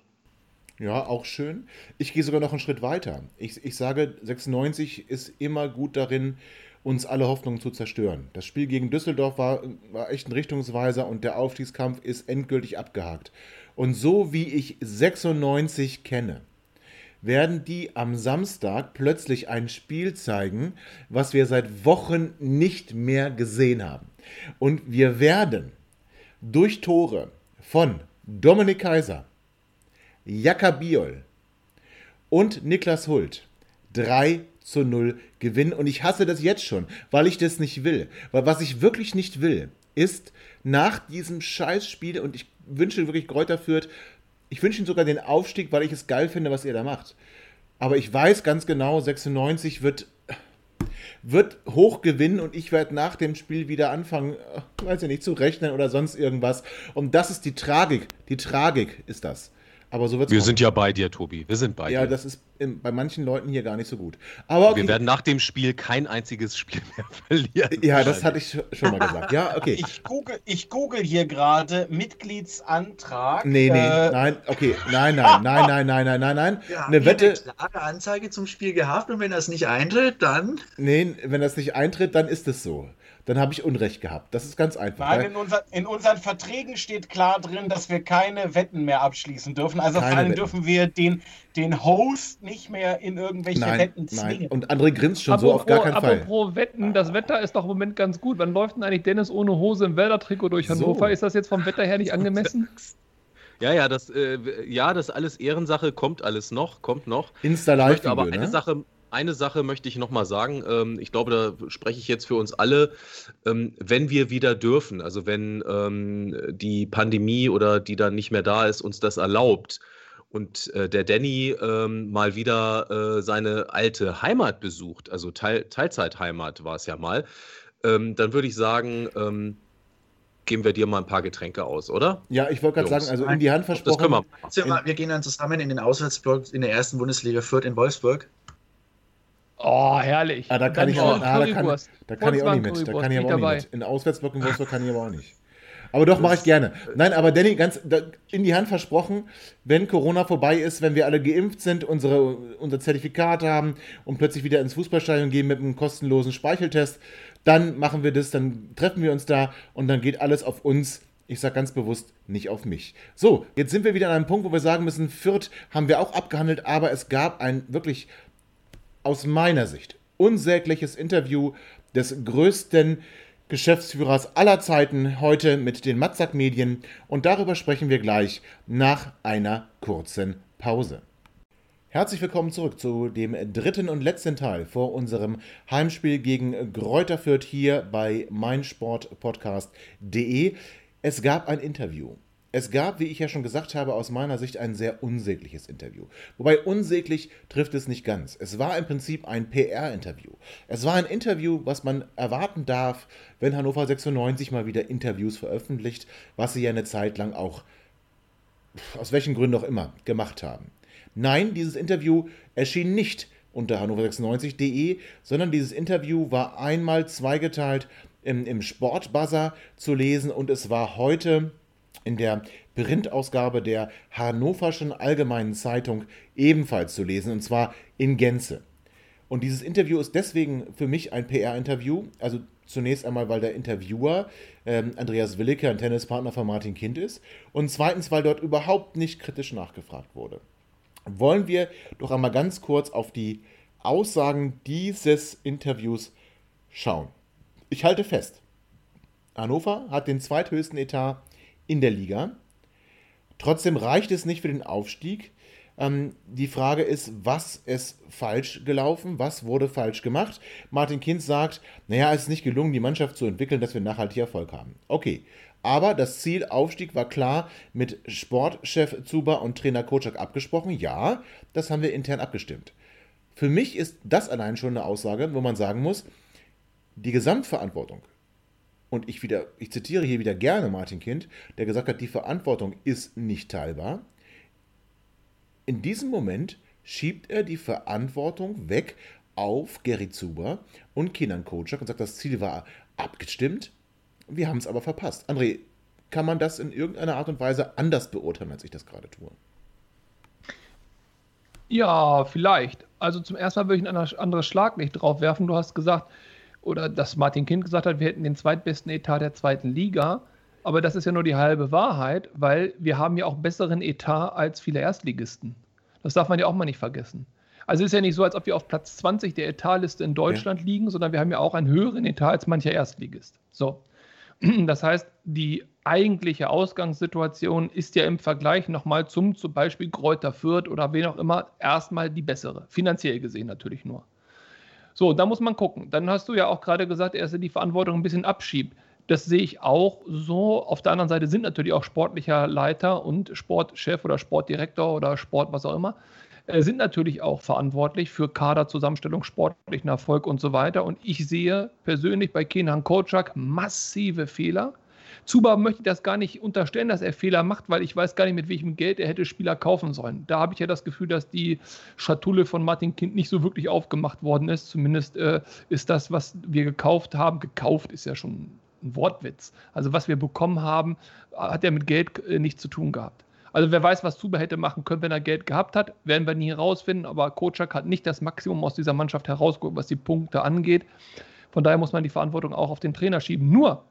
Ja, auch schön. Ich gehe sogar noch einen Schritt weiter. Ich, ich sage, 96 ist immer gut darin, uns alle Hoffnungen zu zerstören. Das Spiel gegen Düsseldorf war, war echt ein Richtungsweiser und der Aufstiegskampf ist endgültig abgehakt. Und so wie ich 96 kenne, werden die am Samstag plötzlich ein Spiel zeigen, was wir seit Wochen nicht mehr gesehen haben. Und wir werden durch Tore von Dominik Kaiser, Jaka Biol und Niklas Hult 3 zu 0 gewinnen. Und ich hasse das jetzt schon, weil ich das nicht will. Weil was ich wirklich nicht will, ist nach diesem Scheißspiel, und ich wünsche wirklich Kräuter führt, ich wünsche Ihnen sogar den Aufstieg, weil ich es geil finde, was ihr da macht. Aber ich weiß ganz genau, 96 wird, wird hoch gewinnen und ich werde nach dem Spiel wieder anfangen, äh, weiß ich nicht, zu rechnen oder sonst irgendwas. Und das ist die Tragik. Die Tragik ist das. Aber so wird's Wir sind ja bei dir, Tobi. Wir sind bei ja, dir. Ja, das ist bei manchen Leuten hier gar nicht so gut. Aber okay. Wir werden nach dem Spiel kein einziges Spiel mehr verlieren. Ja, das hatte ich schon mal gesagt. Ja, okay. Ich google, ich google hier gerade Mitgliedsantrag. Nee, nee, äh, nein, okay. Nein, nein, nein, nein, nein, nein, nein, nein. Wir eine Wette. Eine klare Anzeige zum Spiel gehabt und wenn das nicht eintritt, dann. Nee, wenn das nicht eintritt, dann ist es so dann habe ich Unrecht gehabt. Das ist ganz einfach. Nein, in, unser, in, unseren Verträgen steht klar drin, dass wir keine Wetten mehr abschließen dürfen. Also keine vor allem dürfen wir den, den Host nicht mehr in irgendwelche nein, Wetten zwingen. Nein. Und André grinst schon apropos, so auf gar keinen Fall. Apropos Wetten, das Wetter ist doch im Moment ganz gut. Wann läuft denn eigentlich Dennis ohne Hose im Wäldertrikot durch Hannover? So. Ist das jetzt vom Wetter her nicht angemessen? Ja, ja, das, äh, ja, das ist alles Ehrensache, kommt alles noch, kommt noch. Insta-Live. Aber eine ne? Sache eine Sache möchte ich nochmal sagen. Ähm, ich glaube, da spreche ich jetzt für uns alle. Ähm, wenn wir wieder dürfen, also wenn ähm, die Pandemie oder die dann nicht mehr da ist, uns das erlaubt und äh, der Danny mal wieder äh, seine alte Heimat besucht, also Teil Teilzeitheimat war es ja mal, ähm, dann würde ich sagen, ähm, geben wir dir mal ein paar Getränke aus, oder? Ja, ich wollte gerade sagen, also in die Hand Das versprochen. können wir. Mal, wir gehen dann zusammen in den Auswärtsblock in der ersten Bundesliga Fürth in Wolfsburg. Oh, herrlich. Ah, da kann ich auch, ah, da kann, Currywurst. da kann ich auch nicht mit. Da kann ich aber auch nicht mit. In Auswärtsblock in Wolfsburg kann ich aber auch nicht. Aber doch, mache ich gerne. Nein, aber Danny, ganz in die Hand versprochen, wenn Corona vorbei ist, wenn wir alle geimpft sind, unsere, unser Zertifikat haben und plötzlich wieder ins Fußballstadion gehen mit einem kostenlosen Speicheltest, dann machen wir das, dann treffen wir uns da und dann geht alles auf uns. Ich sage ganz bewusst, nicht auf mich. So, jetzt sind wir wieder an einem Punkt, wo wir sagen müssen, Fürth haben wir auch abgehandelt, aber es gab ein wirklich aus meiner Sicht unsägliches Interview des größten Geschäftsführers aller Zeiten heute mit den Matzak Medien und darüber sprechen wir gleich nach einer kurzen Pause. Herzlich willkommen zurück zu dem dritten und letzten Teil vor unserem Heimspiel gegen Greuther Fürth hier bei meinsportpodcast.de. Es gab ein Interview. Es gab, wie ich ja schon gesagt habe, aus meiner Sicht ein sehr unsägliches Interview. Wobei unsäglich trifft es nicht ganz. Es war im Prinzip ein PR-Interview. Es war ein Interview, was man erwarten darf, wenn Hannover 96 mal wieder Interviews veröffentlicht, was sie ja eine Zeit lang auch, aus welchen Gründen auch immer, gemacht haben. Nein, dieses Interview erschien nicht unter hannover96.de, sondern dieses Interview war einmal zweigeteilt im, im Sportbuzzer zu lesen und es war heute in der Printausgabe der Hannoverschen Allgemeinen Zeitung ebenfalls zu lesen, und zwar in Gänze. Und dieses Interview ist deswegen für mich ein PR-Interview. Also zunächst einmal, weil der Interviewer ähm, Andreas Willicke, ein Tennispartner von Martin Kind ist. Und zweitens, weil dort überhaupt nicht kritisch nachgefragt wurde. Wollen wir doch einmal ganz kurz auf die Aussagen dieses Interviews schauen. Ich halte fest, Hannover hat den zweithöchsten Etat in der Liga. Trotzdem reicht es nicht für den Aufstieg. Ähm, die Frage ist, was ist falsch gelaufen? Was wurde falsch gemacht? Martin Kind sagt, naja, es ist nicht gelungen, die Mannschaft zu entwickeln, dass wir nachhaltig Erfolg haben. Okay, aber das Ziel Aufstieg war klar mit Sportchef Zuber und Trainer Kocak abgesprochen. Ja, das haben wir intern abgestimmt. Für mich ist das allein schon eine Aussage, wo man sagen muss, die Gesamtverantwortung und ich wieder, ich zitiere hier wieder gerne Martin Kind, der gesagt hat, die Verantwortung ist nicht teilbar. In diesem Moment schiebt er die Verantwortung weg auf Gary Zuber und Kenan Kocak und sagt, das Ziel war abgestimmt, wir haben es aber verpasst. André, kann man das in irgendeiner Art und Weise anders beurteilen, als ich das gerade tue? Ja, vielleicht. Also zum ersten Mal würde ich ein anderes Schlaglicht drauf werfen. Du hast gesagt, oder dass Martin Kind gesagt hat, wir hätten den zweitbesten Etat der zweiten Liga. Aber das ist ja nur die halbe Wahrheit, weil wir haben ja auch besseren Etat als viele Erstligisten. Das darf man ja auch mal nicht vergessen. Also es ist ja nicht so, als ob wir auf Platz 20 der Etatliste in Deutschland ja. liegen, sondern wir haben ja auch einen höheren Etat als mancher Erstligist. So. Das heißt, die eigentliche Ausgangssituation ist ja im Vergleich nochmal zum zum Beispiel Kräuter Fürth oder wen auch immer erstmal die bessere. Finanziell gesehen natürlich nur. So, da muss man gucken. Dann hast du ja auch gerade gesagt, er die Verantwortung ein bisschen abschiebt. Das sehe ich auch so. Auf der anderen Seite sind natürlich auch sportlicher Leiter und Sportchef oder Sportdirektor oder Sport, was auch immer, äh, sind natürlich auch verantwortlich für Kaderzusammenstellung, sportlichen Erfolg und so weiter. Und ich sehe persönlich bei Kenan Kocak massive Fehler. Zuba möchte ich das gar nicht unterstellen, dass er Fehler macht, weil ich weiß gar nicht, mit welchem Geld er hätte Spieler kaufen sollen. Da habe ich ja das Gefühl, dass die Schatulle von Martin Kind nicht so wirklich aufgemacht worden ist. Zumindest äh, ist das, was wir gekauft haben, gekauft ist ja schon ein Wortwitz. Also was wir bekommen haben, hat ja mit Geld äh, nichts zu tun gehabt. Also wer weiß, was Zuba hätte machen können, wenn er Geld gehabt hat, werden wir nie herausfinden. Aber Kocak hat nicht das Maximum aus dieser Mannschaft herausgeholt, was die Punkte angeht. Von daher muss man die Verantwortung auch auf den Trainer schieben. Nur,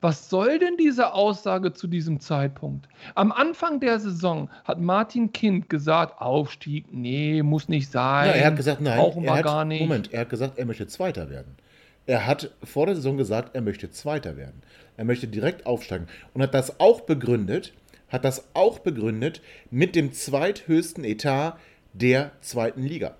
was soll denn diese Aussage zu diesem Zeitpunkt? Am Anfang der Saison hat Martin Kind gesagt, Aufstieg, nee, muss nicht sein. Ja, er hat gesagt, nein, brauchen wir hat, gar nicht. Moment, er hat gesagt, er möchte Zweiter werden. Er hat vor der Saison gesagt, er möchte Zweiter werden. Er möchte direkt aufsteigen und hat das auch begründet, hat das auch begründet mit dem zweithöchsten Etat der zweiten Liga.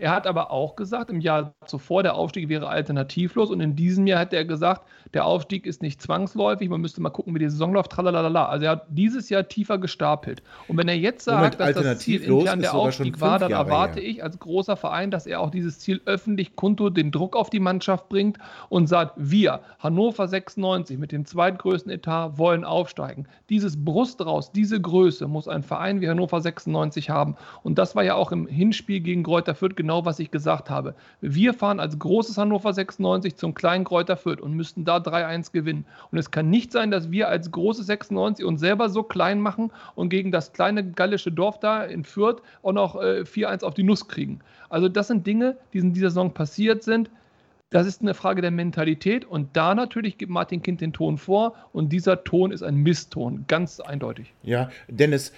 Er hat aber auch gesagt, im Jahr zuvor, der Aufstieg wäre alternativlos und in diesem Jahr hat er gesagt, der Aufstieg ist nicht zwangsläufig, man müsste mal gucken, wie die Saison läuft, tralalala. Also er hat dieses Jahr tiefer gestapelt. Und wenn er jetzt sagt, Moment, dass das Ziel intern der Aufstieg war, dann erwarte her. ich als großer Verein, dass er auch dieses Ziel öffentlich kundtut, den Druck auf die Mannschaft bringt und sagt, wir, Hannover 96 mit dem zweitgrößten Etat, wollen aufsteigen. Dieses Brust raus, diese Größe muss ein Verein wie Hannover 96 haben. Und das war ja auch im Hinspiel gegen Kräuter Fürth genau genau, was ich gesagt habe. Wir fahren als großes Hannover 96 zum kleinen Kräuter Fürth und müssten da 3-1 gewinnen. Und es kann nicht sein, dass wir als großes 96 uns selber so klein machen und gegen das kleine gallische Dorf da in Fürth auch noch äh, 4-1 auf die Nuss kriegen. Also das sind Dinge, die in dieser Saison passiert sind. Das ist eine Frage der Mentalität und da natürlich gibt Martin Kind den Ton vor und dieser Ton ist ein Misston, ganz eindeutig. Ja, Dennis,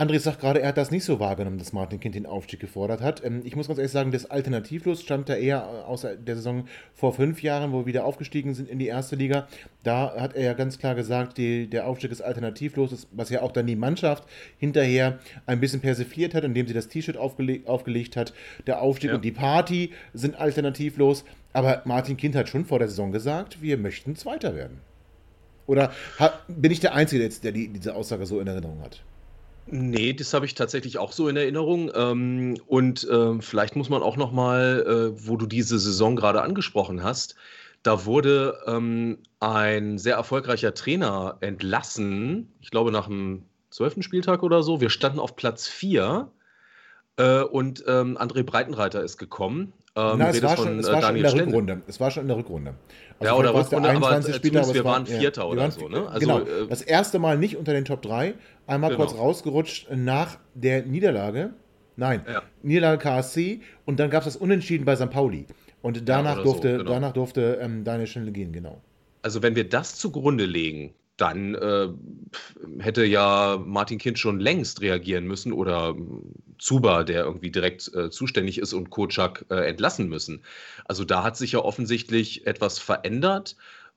André sagt gerade, er hat das nicht so wahrgenommen, dass Martin Kind den Aufstieg gefordert hat. Ähm, ich muss ganz ehrlich sagen, das Alternativlos stammt da eher aus der Saison vor fünf Jahren, wo wir wieder aufgestiegen sind in die erste Liga. Da hat er ja ganz klar gesagt, die, der Aufstieg ist alternativlos, was ja auch dann die Mannschaft hinterher ein bisschen persifliert hat, indem sie das T-Shirt aufgele aufgelegt hat. Der Aufstieg ja. und die Party sind alternativlos. Aber Martin Kind hat schon vor der Saison gesagt, wir möchten Zweiter werden. Oder bin ich der Einzige, der die, diese Aussage so in Erinnerung hat? Nee, das habe ich tatsächlich auch so in Erinnerung. Ähm, und ähm, vielleicht muss man auch noch mal, äh, wo du diese Saison gerade angesprochen hast, da wurde ähm, ein sehr erfolgreicher Trainer entlassen, ich glaube nach dem zwölften Spieltag oder so. Wir standen auf Platz 4 äh, und André Breitenreiter ist gekommen. Nein, es war, schon, es war schon in der Rückrunde. Es war schon in der Rückrunde. Also ja, oder Rückrunde, aber Spieler, wir waren Vierter ja, oder waren, so. Ne? Also, genau, äh, das erste Mal nicht unter den Top 3, einmal genau. kurz rausgerutscht nach der Niederlage. Nein, ja. Niederlage KSC und dann gab es das Unentschieden bei St. Pauli. Und danach ja, durfte, so, genau. danach durfte ähm, Daniel Schnelle gehen, genau. Also wenn wir das zugrunde legen, dann äh, hätte ja Martin Kind schon längst reagieren müssen oder Zuba, der irgendwie direkt äh, zuständig ist und Kocak äh, entlassen müssen. Also da hat sich ja offensichtlich etwas verändert.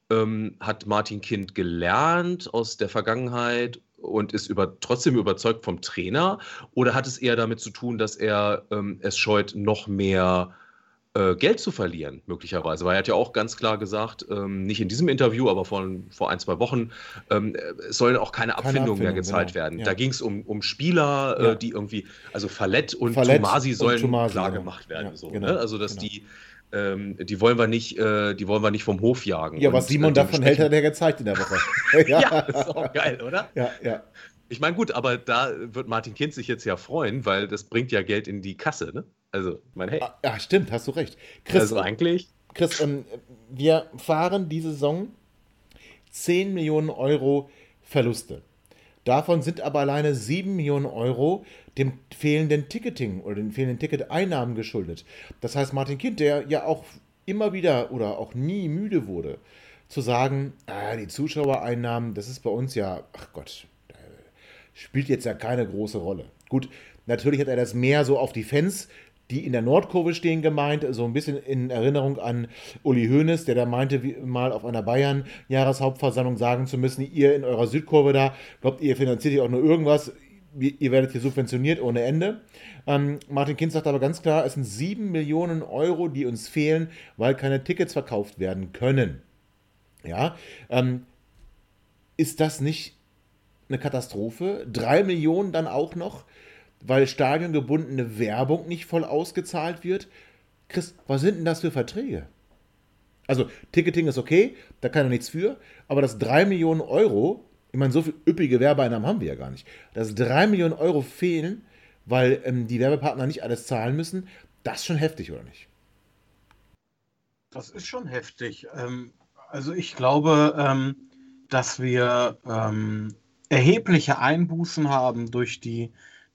Ähm, hat Martin Kind gelernt aus der Vergangenheit und ist über, trotzdem überzeugt vom Trainer? Oder hat es eher damit zu tun, dass er ähm, es scheut, noch mehr äh, Geld zu verlieren, möglicherweise. Weil er hat ja auch ganz klar gesagt, ähm, nicht in diesem Interview, aber vor, vor ein, zwei Wochen, ähm, es sollen auch keine, keine Abfindungen mehr gezahlt genau. werden. Ja. Da ging es um, um Spieler, äh, ja. äh, die irgendwie, also Fallett und Fallett Tomasi sollen Tomasi, klar genau. gemacht werden. Ja, so, genau, ne? Also, dass genau. die ähm, die wollen wir nicht, äh, die wollen wir nicht vom Hof jagen. Ja, was Simon äh, davon hält, hat er gezeigt in der Woche. ja. ja, ist auch geil, oder? Ja, ja. Ich meine, gut, aber da wird Martin Kind sich jetzt ja freuen, weil das bringt ja Geld in die Kasse, ne? Also, mein hey. Ah, ja, stimmt, hast du recht. Chris, also eigentlich. Chris, ähm, wir fahren diese Saison 10 Millionen Euro Verluste. Davon sind aber alleine 7 Millionen Euro dem fehlenden Ticketing oder den fehlenden Ticketeinnahmen geschuldet. Das heißt, Martin Kind, der ja auch immer wieder oder auch nie müde wurde, zu sagen, ah, die Zuschauereinnahmen, das ist bei uns ja, ach Gott, spielt jetzt ja keine große Rolle. Gut, natürlich hat er das mehr so auf die Fans die in der Nordkurve stehen gemeint, so ein bisschen in Erinnerung an Uli Hoeneß, der da meinte, mal auf einer Bayern-Jahreshauptversammlung sagen zu müssen, ihr in eurer Südkurve da, glaubt ihr finanziert hier auch nur irgendwas, ihr werdet hier subventioniert ohne Ende. Ähm, Martin Kind sagt aber ganz klar, es sind 7 Millionen Euro, die uns fehlen, weil keine Tickets verkauft werden können. Ja, ähm, ist das nicht eine Katastrophe? 3 Millionen dann auch noch? Weil stadiongebundene Werbung nicht voll ausgezahlt wird. Chris, was sind denn das für Verträge? Also, Ticketing ist okay, da kann er nichts für, aber das 3 Millionen Euro, ich meine, so viele üppige Werbeeinnahmen haben wir ja gar nicht, dass 3 Millionen Euro fehlen, weil ähm, die Werbepartner nicht alles zahlen müssen, das ist schon heftig, oder nicht? Das ist schon heftig. Ähm, also, ich glaube, ähm, dass wir ähm, erhebliche Einbußen haben durch die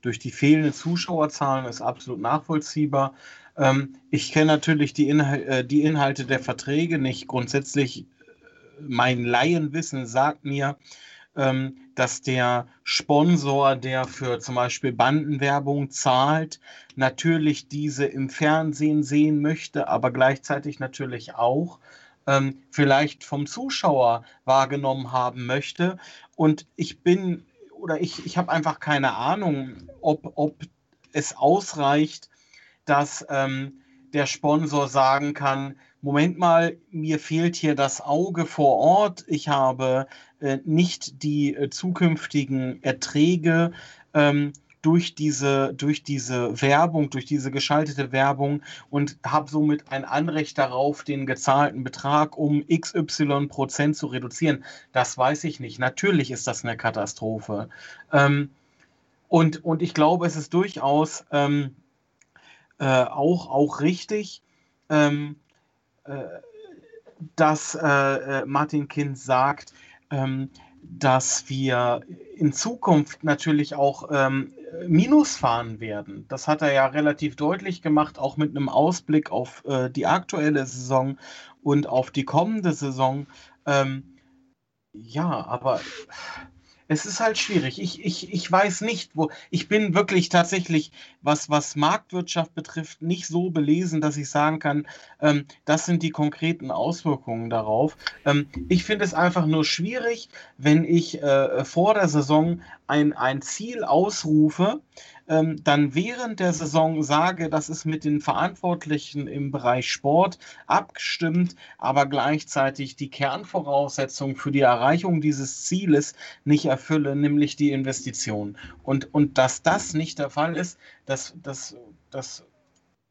durch die fehlenden Zuschauerzahlen ist absolut nachvollziehbar. Ähm, ich kenne natürlich die, Inhal äh, die, Inhalte der Verträge nicht. Grundsätzlich, äh, mein Laienwissen sagt mir, ähm, dass der Sponsor, der für zum Beispiel Bandenwerbung zahlt, natürlich diese im Fernsehen sehen möchte, aber gleichzeitig natürlich auch ähm, vielleicht vom Zuschauer wahrgenommen haben möchte. Und ich bin oder ich, ich habe einfach keine Ahnung, ob, ob es ausreicht, dass ähm, der Sponsor sagen kann, Moment mal, mir fehlt hier das Auge vor Ort, ich habe äh, nicht die äh, zukünftigen Erträge ähm, durch diese, durch diese Werbung, durch diese geschaltete Werbung und habe somit ein Anrecht darauf, den gezahlten Betrag um XY Prozent zu reduzieren. Das weiß ich nicht. Natürlich ist das eine Katastrophe. Ähm, und, und ich glaube, es ist durchaus ähm, äh, auch, auch richtig, ähm, äh, dass äh, äh, Martin Kind sagt, ähm, dass wir in Zukunft natürlich auch ähm, Minus fahren werden. Das hat er ja relativ deutlich gemacht, auch mit einem Ausblick auf äh, die aktuelle Saison und auf die kommende Saison. Ähm, ja, aber es ist halt schwierig. Ich, ich, ich weiß nicht, wo. Ich bin wirklich tatsächlich, was, was Marktwirtschaft betrifft, nicht so belesen, dass ich sagen kann, ähm, das sind die konkreten Auswirkungen darauf. Ähm, ich finde es einfach nur schwierig, wenn ich äh, vor der Saison ein, ein Ziel ausrufe, ähm, dann während der Saison sage, das ist mit den Verantwortlichen im Bereich Sport abgestimmt, aber gleichzeitig die Kernvoraussetzung für die Erreichung dieses Zieles nicht erfülle, nämlich die Investition. Und, und dass das nicht der Fall ist, das, das, das,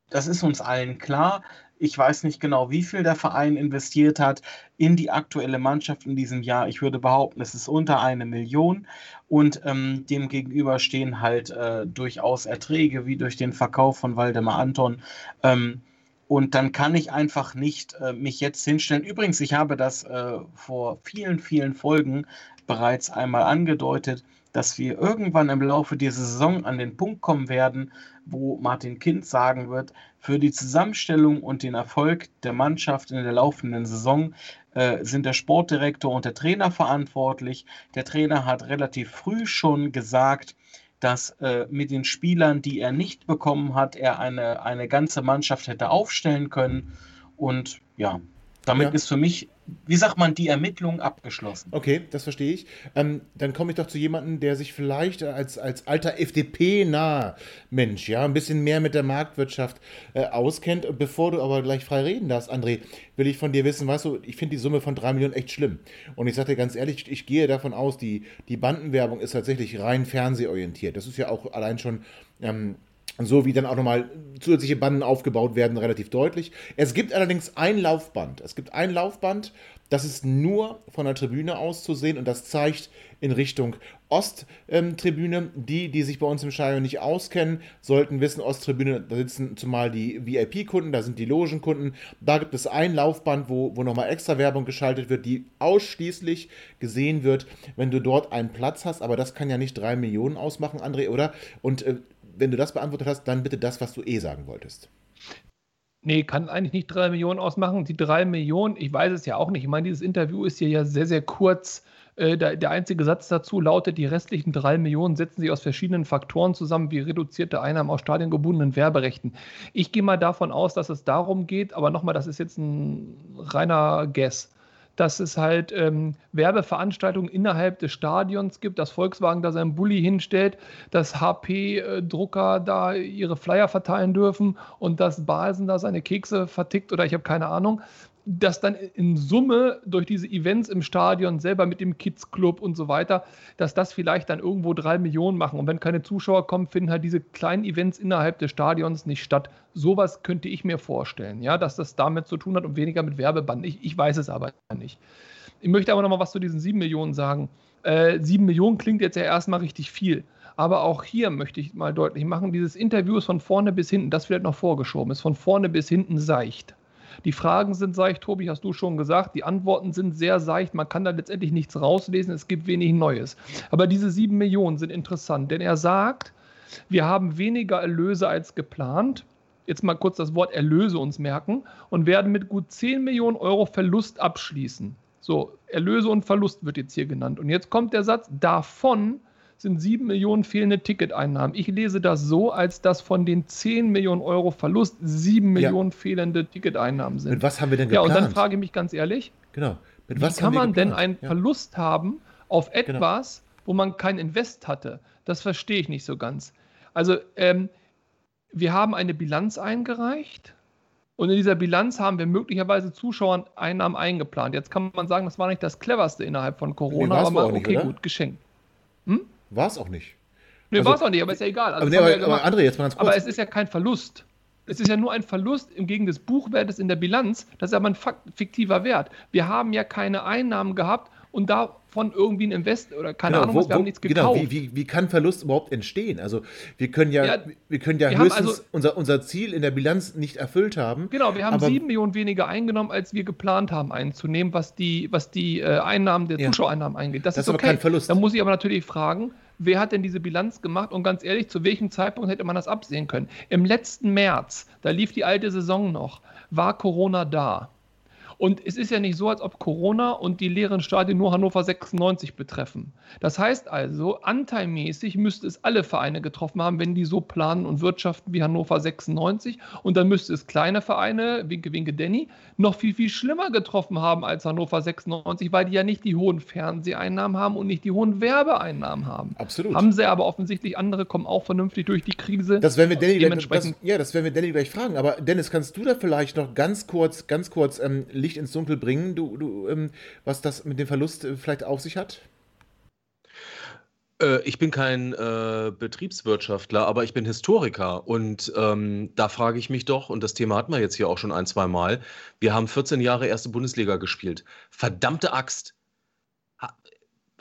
das ist uns allen klar. Ich weiß nicht genau, wie viel der Verein investiert hat in die aktuelle Mannschaft in diesem Jahr. Ich würde behaupten, es ist unter eine Million und ähm, dem stehen halt äh, durchaus Erträge wie durch den Verkauf von Waldemar Anton. Ähm, und dann kann ich einfach nicht äh, mich jetzt hinstellen. Übrigens, ich habe das äh, vor vielen, vielen Folgen bereits einmal angedeutet dass wir irgendwann im Laufe dieser Saison an den Punkt kommen werden, wo Martin Kind sagen wird, für die Zusammenstellung und den Erfolg der Mannschaft in der laufenden Saison äh, sind der Sportdirektor und der Trainer verantwortlich. Der Trainer hat relativ früh schon gesagt, dass äh, mit den Spielern, die er nicht bekommen hat, er eine, eine ganze Mannschaft hätte aufstellen können. Und ja, damit ja. ist für mich wie sagt man, die Ermittlung abgeschlossen. Okay, das verstehe ich. Ähm, dann komme ich doch zu jemandem, der sich vielleicht als, als alter FDP-naher Mensch, ja, ein bisschen mehr mit der Marktwirtschaft äh, auskennt. Bevor du aber gleich frei reden darfst, André, will ich von dir wissen, weißt du, ich finde die Summe von drei Millionen echt schlimm. Und ich sage dir ganz ehrlich, ich, ich gehe davon aus, die, die Bandenwerbung ist tatsächlich rein fernsehorientiert. Das ist ja auch allein schon ähm, so wie dann auch nochmal zusätzliche Banden aufgebaut werden, relativ deutlich. Es gibt allerdings ein Laufband. Es gibt ein Laufband, das ist nur von der Tribüne aus zu sehen und das zeigt in Richtung Osttribüne. Ähm, die, die sich bei uns im Stadion nicht auskennen, sollten wissen, Osttribüne, da sitzen zumal die VIP-Kunden, da sind die Logenkunden. Da gibt es ein Laufband, wo, wo nochmal extra Werbung geschaltet wird, die ausschließlich gesehen wird, wenn du dort einen Platz hast. Aber das kann ja nicht drei Millionen ausmachen, André, oder? Und äh, wenn du das beantwortet hast, dann bitte das, was du eh sagen wolltest. Nee, kann eigentlich nicht drei Millionen ausmachen. Die drei Millionen, ich weiß es ja auch nicht. Ich meine, dieses Interview ist hier ja sehr, sehr kurz. Äh, der, der, einzige Satz dazu lautet, die restlichen drei Millionen setzen sich aus verschiedenen Faktoren zusammen, wie reduzierte Einnahmen aus stadiongebundenen Werberechten. Ich gehe mal davon aus, dass es darum geht, aber nochmal, das ist jetzt ein reiner Guess dass es halt ähm, Werbeveranstaltungen innerhalb des Stadions gibt, dass Volkswagen da seinen Bulli hinstellt, dass HP-Drucker da ihre Flyer verteilen dürfen und dass Basen da seine Kekse vertickt oder ich habe keine Ahnung dass dann in Summe durch diese Events im Stadion selber mit dem Kids Club und so weiter, dass das vielleicht dann irgendwo drei Millionen machen. Und wenn keine Zuschauer kommen, finden halt diese kleinen Events innerhalb des Stadions nicht statt. Sowas könnte ich mir vorstellen, ja, dass das damit zu tun hat und weniger mit Werbeband. Ich, ich weiß es aber nicht. Ich möchte aber noch mal was zu diesen sieben Millionen sagen. Äh, sieben Millionen klingt jetzt ja erstmal richtig viel. Aber auch hier möchte ich mal deutlich machen, dieses Interview ist von vorne bis hinten, das vielleicht noch vorgeschoben ist, von vorne bis hinten seicht. Die Fragen sind seicht, Tobi, hast du schon gesagt. Die Antworten sind sehr seicht. Man kann da letztendlich nichts rauslesen. Es gibt wenig Neues. Aber diese sieben Millionen sind interessant, denn er sagt, wir haben weniger Erlöse als geplant. Jetzt mal kurz das Wort Erlöse uns merken und werden mit gut 10 Millionen Euro Verlust abschließen. So, Erlöse und Verlust wird jetzt hier genannt. Und jetzt kommt der Satz, davon sind 7 Millionen fehlende Ticketeinnahmen. Ich lese das so, als dass von den 10 Millionen Euro Verlust 7 ja. Millionen fehlende Ticketeinnahmen sind. Mit was haben wir denn geplant? Ja, und dann frage ich mich ganz ehrlich, genau. Mit was wie kann man denn einen ja. Verlust haben auf genau. etwas, genau. wo man kein Invest hatte? Das verstehe ich nicht so ganz. Also, ähm, wir haben eine Bilanz eingereicht und in dieser Bilanz haben wir möglicherweise Zuschauereinnahmen eingeplant. Jetzt kann man sagen, das war nicht das cleverste innerhalb von Corona, Nee, aber nicht, okay, oder? gut, geschenkt. War es auch nicht. Nee, Also- war es auch nicht, aber ist ja egal. Also aber, nee, aber, ja aber André, jetzt mal ganz kurz. Aber es ist ja kein Verlust. Es ist ja nur ein Verlust im Gegen des Buchwertes in der Bilanz. Das ist aber ein fiktiver Wert. Wir haben ja keine Einnahmen gehabt und davon irgendwie ein Invest oder keine Genau, Ahnung, wo- was, wir haben nichts genau, gekauft. wie, wie, wie kann Verlust überhaupt entstehen? Also wir können ja, Ja, wir können ja wir höchstens also- unser, unser Ziel in der Bilanz nicht erfüllt haben. Genau, wir haben sieben Millionen weniger eingenommen, als wir geplant haben einzunehmen, was die, was die äh, Einnahmen der Ja. Zuschauereinnahmen angeht. Das, Das ist ist aber okay. kein Verlust. Da muss ich aber natürlich fragen, wer hat denn diese Bilanz gemacht? Und ganz ehrlich, zu welchem Zeitpunkt hätte man das absehen können? Im letzten März, da lief die alte Saison noch, war Corona da. Und es ist ja nicht so, als ob Corona und die leeren Stadien nur Hannover 96 betreffen. Das heißt also, anteilmäßig müsste es alle Vereine getroffen haben, wenn die so planen und wirtschaften wie Hannover 96. Und dann müsste es kleine Vereine, Winke, Winke, Denny, noch viel, viel schlimmer getroffen haben als Hannover 96, weil die ja nicht die hohen Fernseheinnahmen haben und nicht die hohen Werbeeinnahmen haben. Absolut. Haben sie aber offensichtlich, andere kommen auch vernünftig durch die Krise. Das werden wir Danny gleich, das, Dementsprechend- ja, das werden wir Danny gleich fragen. Aber Dennis, kannst du da vielleicht noch ganz kurz, ganz kurz ähm, Licht ins Dunkel bringen, du, du, ähm, was das mit dem Verlust äh, vielleicht auf sich hat? Äh, ich bin kein äh, Betriebswirtschaftler, aber ich bin Historiker. Und ähm, da frage ich mich doch, und das Thema hatten wir jetzt hier auch schon ein, zwei Mal, wir haben 14 Jahre erste Bundesliga gespielt. Verdammte Axt. Ha-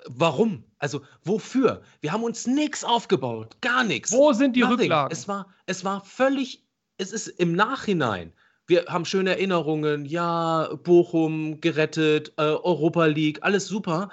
Warum? Also wofür? Wir haben uns nichts aufgebaut, gar nichts. Wo sind die Nothing. Rücklagen? Es war, es war völlig, es ist im Nachhinein. Wir haben schöne Erinnerungen, ja, Bochum gerettet, äh, Europa League, alles super.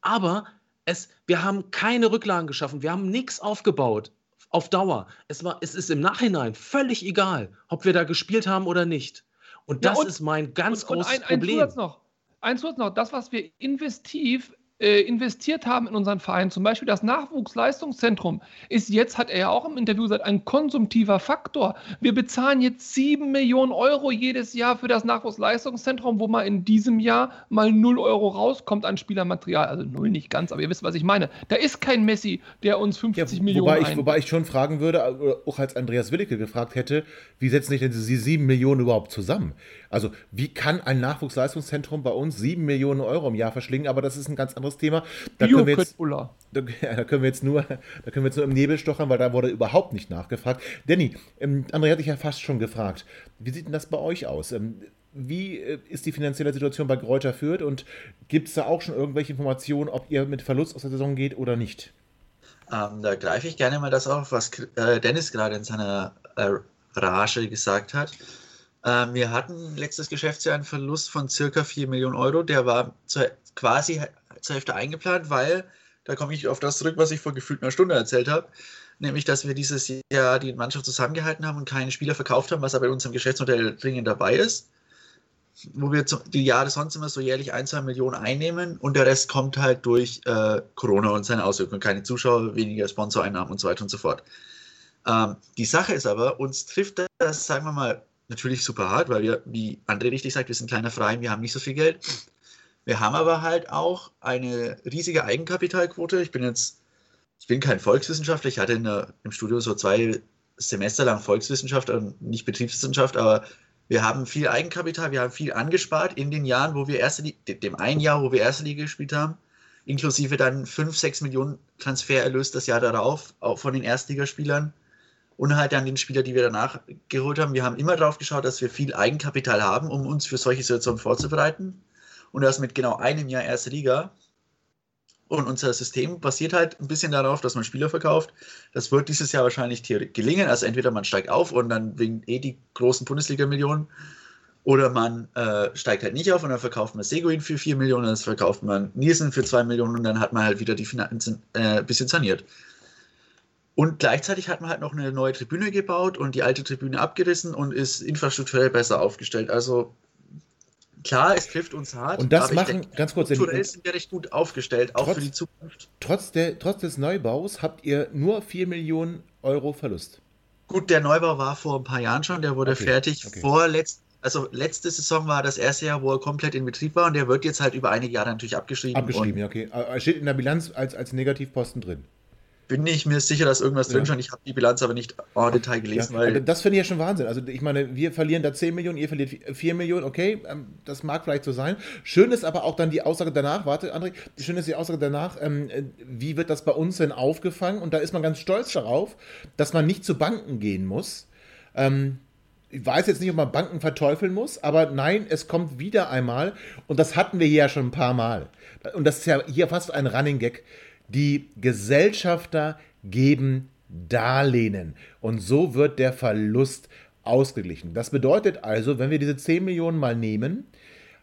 Aber es, wir haben keine Rücklagen geschaffen, wir haben nichts aufgebaut auf Dauer. Es, war, es ist im Nachhinein völlig egal, ob wir da gespielt haben oder nicht. Und Ja, das und- ist mein ganz und, und großes ein, ein Problem. Zusatz noch. Ein Zusatz noch. Das, was wir investiv investiert haben in unseren Verein, zum Beispiel das Nachwuchsleistungszentrum, ist jetzt, hat er ja auch im Interview gesagt, ein konsumtiver Faktor. Wir bezahlen jetzt 7 Millionen Euro jedes Jahr für das Nachwuchsleistungszentrum, wo mal in diesem Jahr mal 0 Euro rauskommt an Spielermaterial. Also 0 nicht ganz, aber ihr wisst, was ich meine. Da ist kein Messi, der uns 50 Millionen wobei, ich, wobei ich schon fragen würde, äh, auch als Andreas Willicke gefragt hätte, wie setzen sich denn diese sieben Millionen überhaupt zusammen? Also, wie kann ein Nachwuchsleistungszentrum bei uns sieben Millionen Euro im Jahr verschlingen? Aber das ist ein ganz anderes Thema. Da können, wir jetzt, da können wir jetzt nur, da können wir jetzt nur im Nebel stochern, weil da wurde überhaupt nicht nachgefragt. Danny, ähm, André hatte ich ja fast schon gefragt. Wie sieht denn das bei euch aus? Ähm, wie äh, ist die finanzielle Situation bei Kräuter Fürth und gibt es da auch schon irgendwelche Informationen, ob ihr mit Verlust aus der Saison geht oder nicht? Ähm, da greife ich gerne mal das auf, was äh, Dennis gerade in seiner äh, Rage gesagt hat. Ähm, wir hatten letztes Geschäftsjahr einen Verlust von circa 4 Millionen Euro. Der war zur, quasi zur Hälfte eingeplant, weil, da komme ich auf das zurück, was ich vor gefühlt einer Stunde erzählt habe, nämlich, dass wir dieses Jahr die Mannschaft zusammengehalten haben und keinen Spieler verkauft haben, was aber in unserem Geschäftsmodell dringend dabei ist. Wo wir die Jahre sonst immer so jährlich ein, zwei Millionen einnehmen und der Rest kommt halt durch äh, Corona und seine Auswirkungen. Keine Zuschauer, weniger Sponsoreinnahmen und so weiter und so fort. Ähm, die Sache ist aber, uns trifft das, sagen wir mal, natürlich super hart, weil wir, wie André richtig sagt, wir sind ein kleiner Verein, wir haben nicht so viel Geld. Wir haben aber halt auch eine riesige Eigenkapitalquote. Ich bin jetzt, ich bin kein Volkswissenschaftler, ich hatte in der, im Studium so zwei Semester lang Volkswissenschaft und nicht Betriebswissenschaft, aber wir haben viel Eigenkapital, wir haben viel angespart in den Jahren, wo wir erste Liga, dem einen Jahr, wo wir erste Liga gespielt haben, inklusive dann 5, 6 Millionen Transfererlös das Jahr darauf, auch von den Erstligaspielern und halt dann den Spieler, die wir danach geholt haben. Wir haben immer darauf geschaut, dass wir viel Eigenkapital haben, um uns für solche Situationen vorzubereiten. Und das mit genau einem Jahr erste Liga. Und unser System basiert halt ein bisschen darauf, dass man Spieler verkauft. Das wird dieses Jahr wahrscheinlich gelingen. Also entweder man steigt auf und dann wegen eh die großen Bundesliga-Millionen. Oder man äh, steigt halt nicht auf und dann verkauft man Seguin für 4 Millionen, dann verkauft man Nielsen für 2 Millionen und dann hat man halt wieder die Finanzen äh, ein bisschen saniert. Und gleichzeitig hat man halt noch eine neue Tribüne gebaut und die alte Tribüne abgerissen und ist infrastrukturell besser aufgestellt. Also klar, es trifft uns hart. Und das machen, denke, ganz kurz, Strukturell sind wir recht gut aufgestellt, auch Trotz- für die Zukunft. trotz, der, trotz des Neubaus habt ihr nur 4 Millionen Euro Verlust. Gut, der Neubau war vor ein paar Jahren schon, der wurde Okay, fertig. okay. Vor letzt, also letzte Saison war das erste Jahr, wo er komplett in Betrieb war und der wird jetzt halt über einige Jahre natürlich abgeschrieben. Abgeschrieben, ja, okay. Er steht in der Bilanz als, als Negativposten drin. Bin ich mir sicher, dass irgendwas drin stand. Ich habe die Bilanz aber nicht en Detail gelesen. Ja, weil das finde ich ja schon Wahnsinn. Also ich meine, wir verlieren da 10 Millionen, ihr verliert 4 Millionen, okay, ähm, das mag vielleicht so sein. Schön ist aber auch dann die Aussage danach, warte André, schön ist die Aussage danach, ähm, äh, wie wird das bei uns denn aufgefangen? Und da ist man ganz stolz darauf, dass man nicht zu Banken gehen muss. Ähm, ich weiß jetzt nicht, ob man Banken verteufeln muss, aber nein, es kommt wieder einmal, und das hatten wir hier ja schon ein paar Mal. Und das ist ja hier fast ein Running Gag die Gesellschafter geben Darlehen und so wird der Verlust ausgeglichen. Das bedeutet also, wenn wir diese 10 Millionen mal nehmen,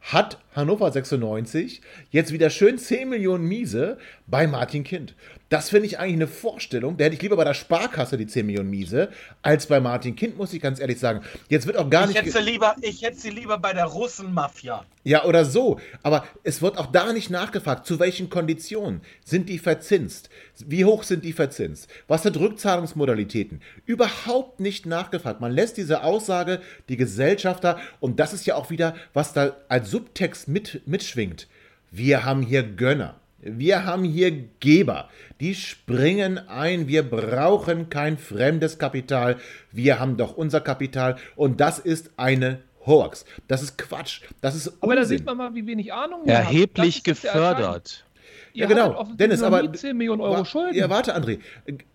hat Hannover 96 jetzt wieder schön 10 Millionen Miese bei Martin Kind. Das finde ich eigentlich eine Vorstellung. Da hätte ich lieber bei der Sparkasse die 10 Millionen Miese, als bei Martin Kind, muss ich ganz ehrlich sagen. Jetzt wird auch gar ich nicht. Hätte lieber, ich hätte sie lieber bei der Russenmafia. Ja, oder so. Aber es wird auch da nicht nachgefragt, zu welchen Konditionen sind die verzinst? Wie hoch sind die verzinst? Was sind Rückzahlungsmodalitäten? Überhaupt nicht nachgefragt. Man lässt diese Aussage, die Gesellschafter, und das ist ja auch wieder, was da als Subtext mit, mitschwingt. Wir haben hier Gönner. Wir haben hier Geber, die springen ein. Wir brauchen kein fremdes Kapital. Wir haben doch unser Kapital und das ist eine Hoax. Das ist Quatsch. Das ist Aber da sieht man mal, wie wenig Ahnung wir Erheblich gefördert. Ja, genau. Dennis, aber 10 Millionen Euro wa Schulden. Ja, warte, André.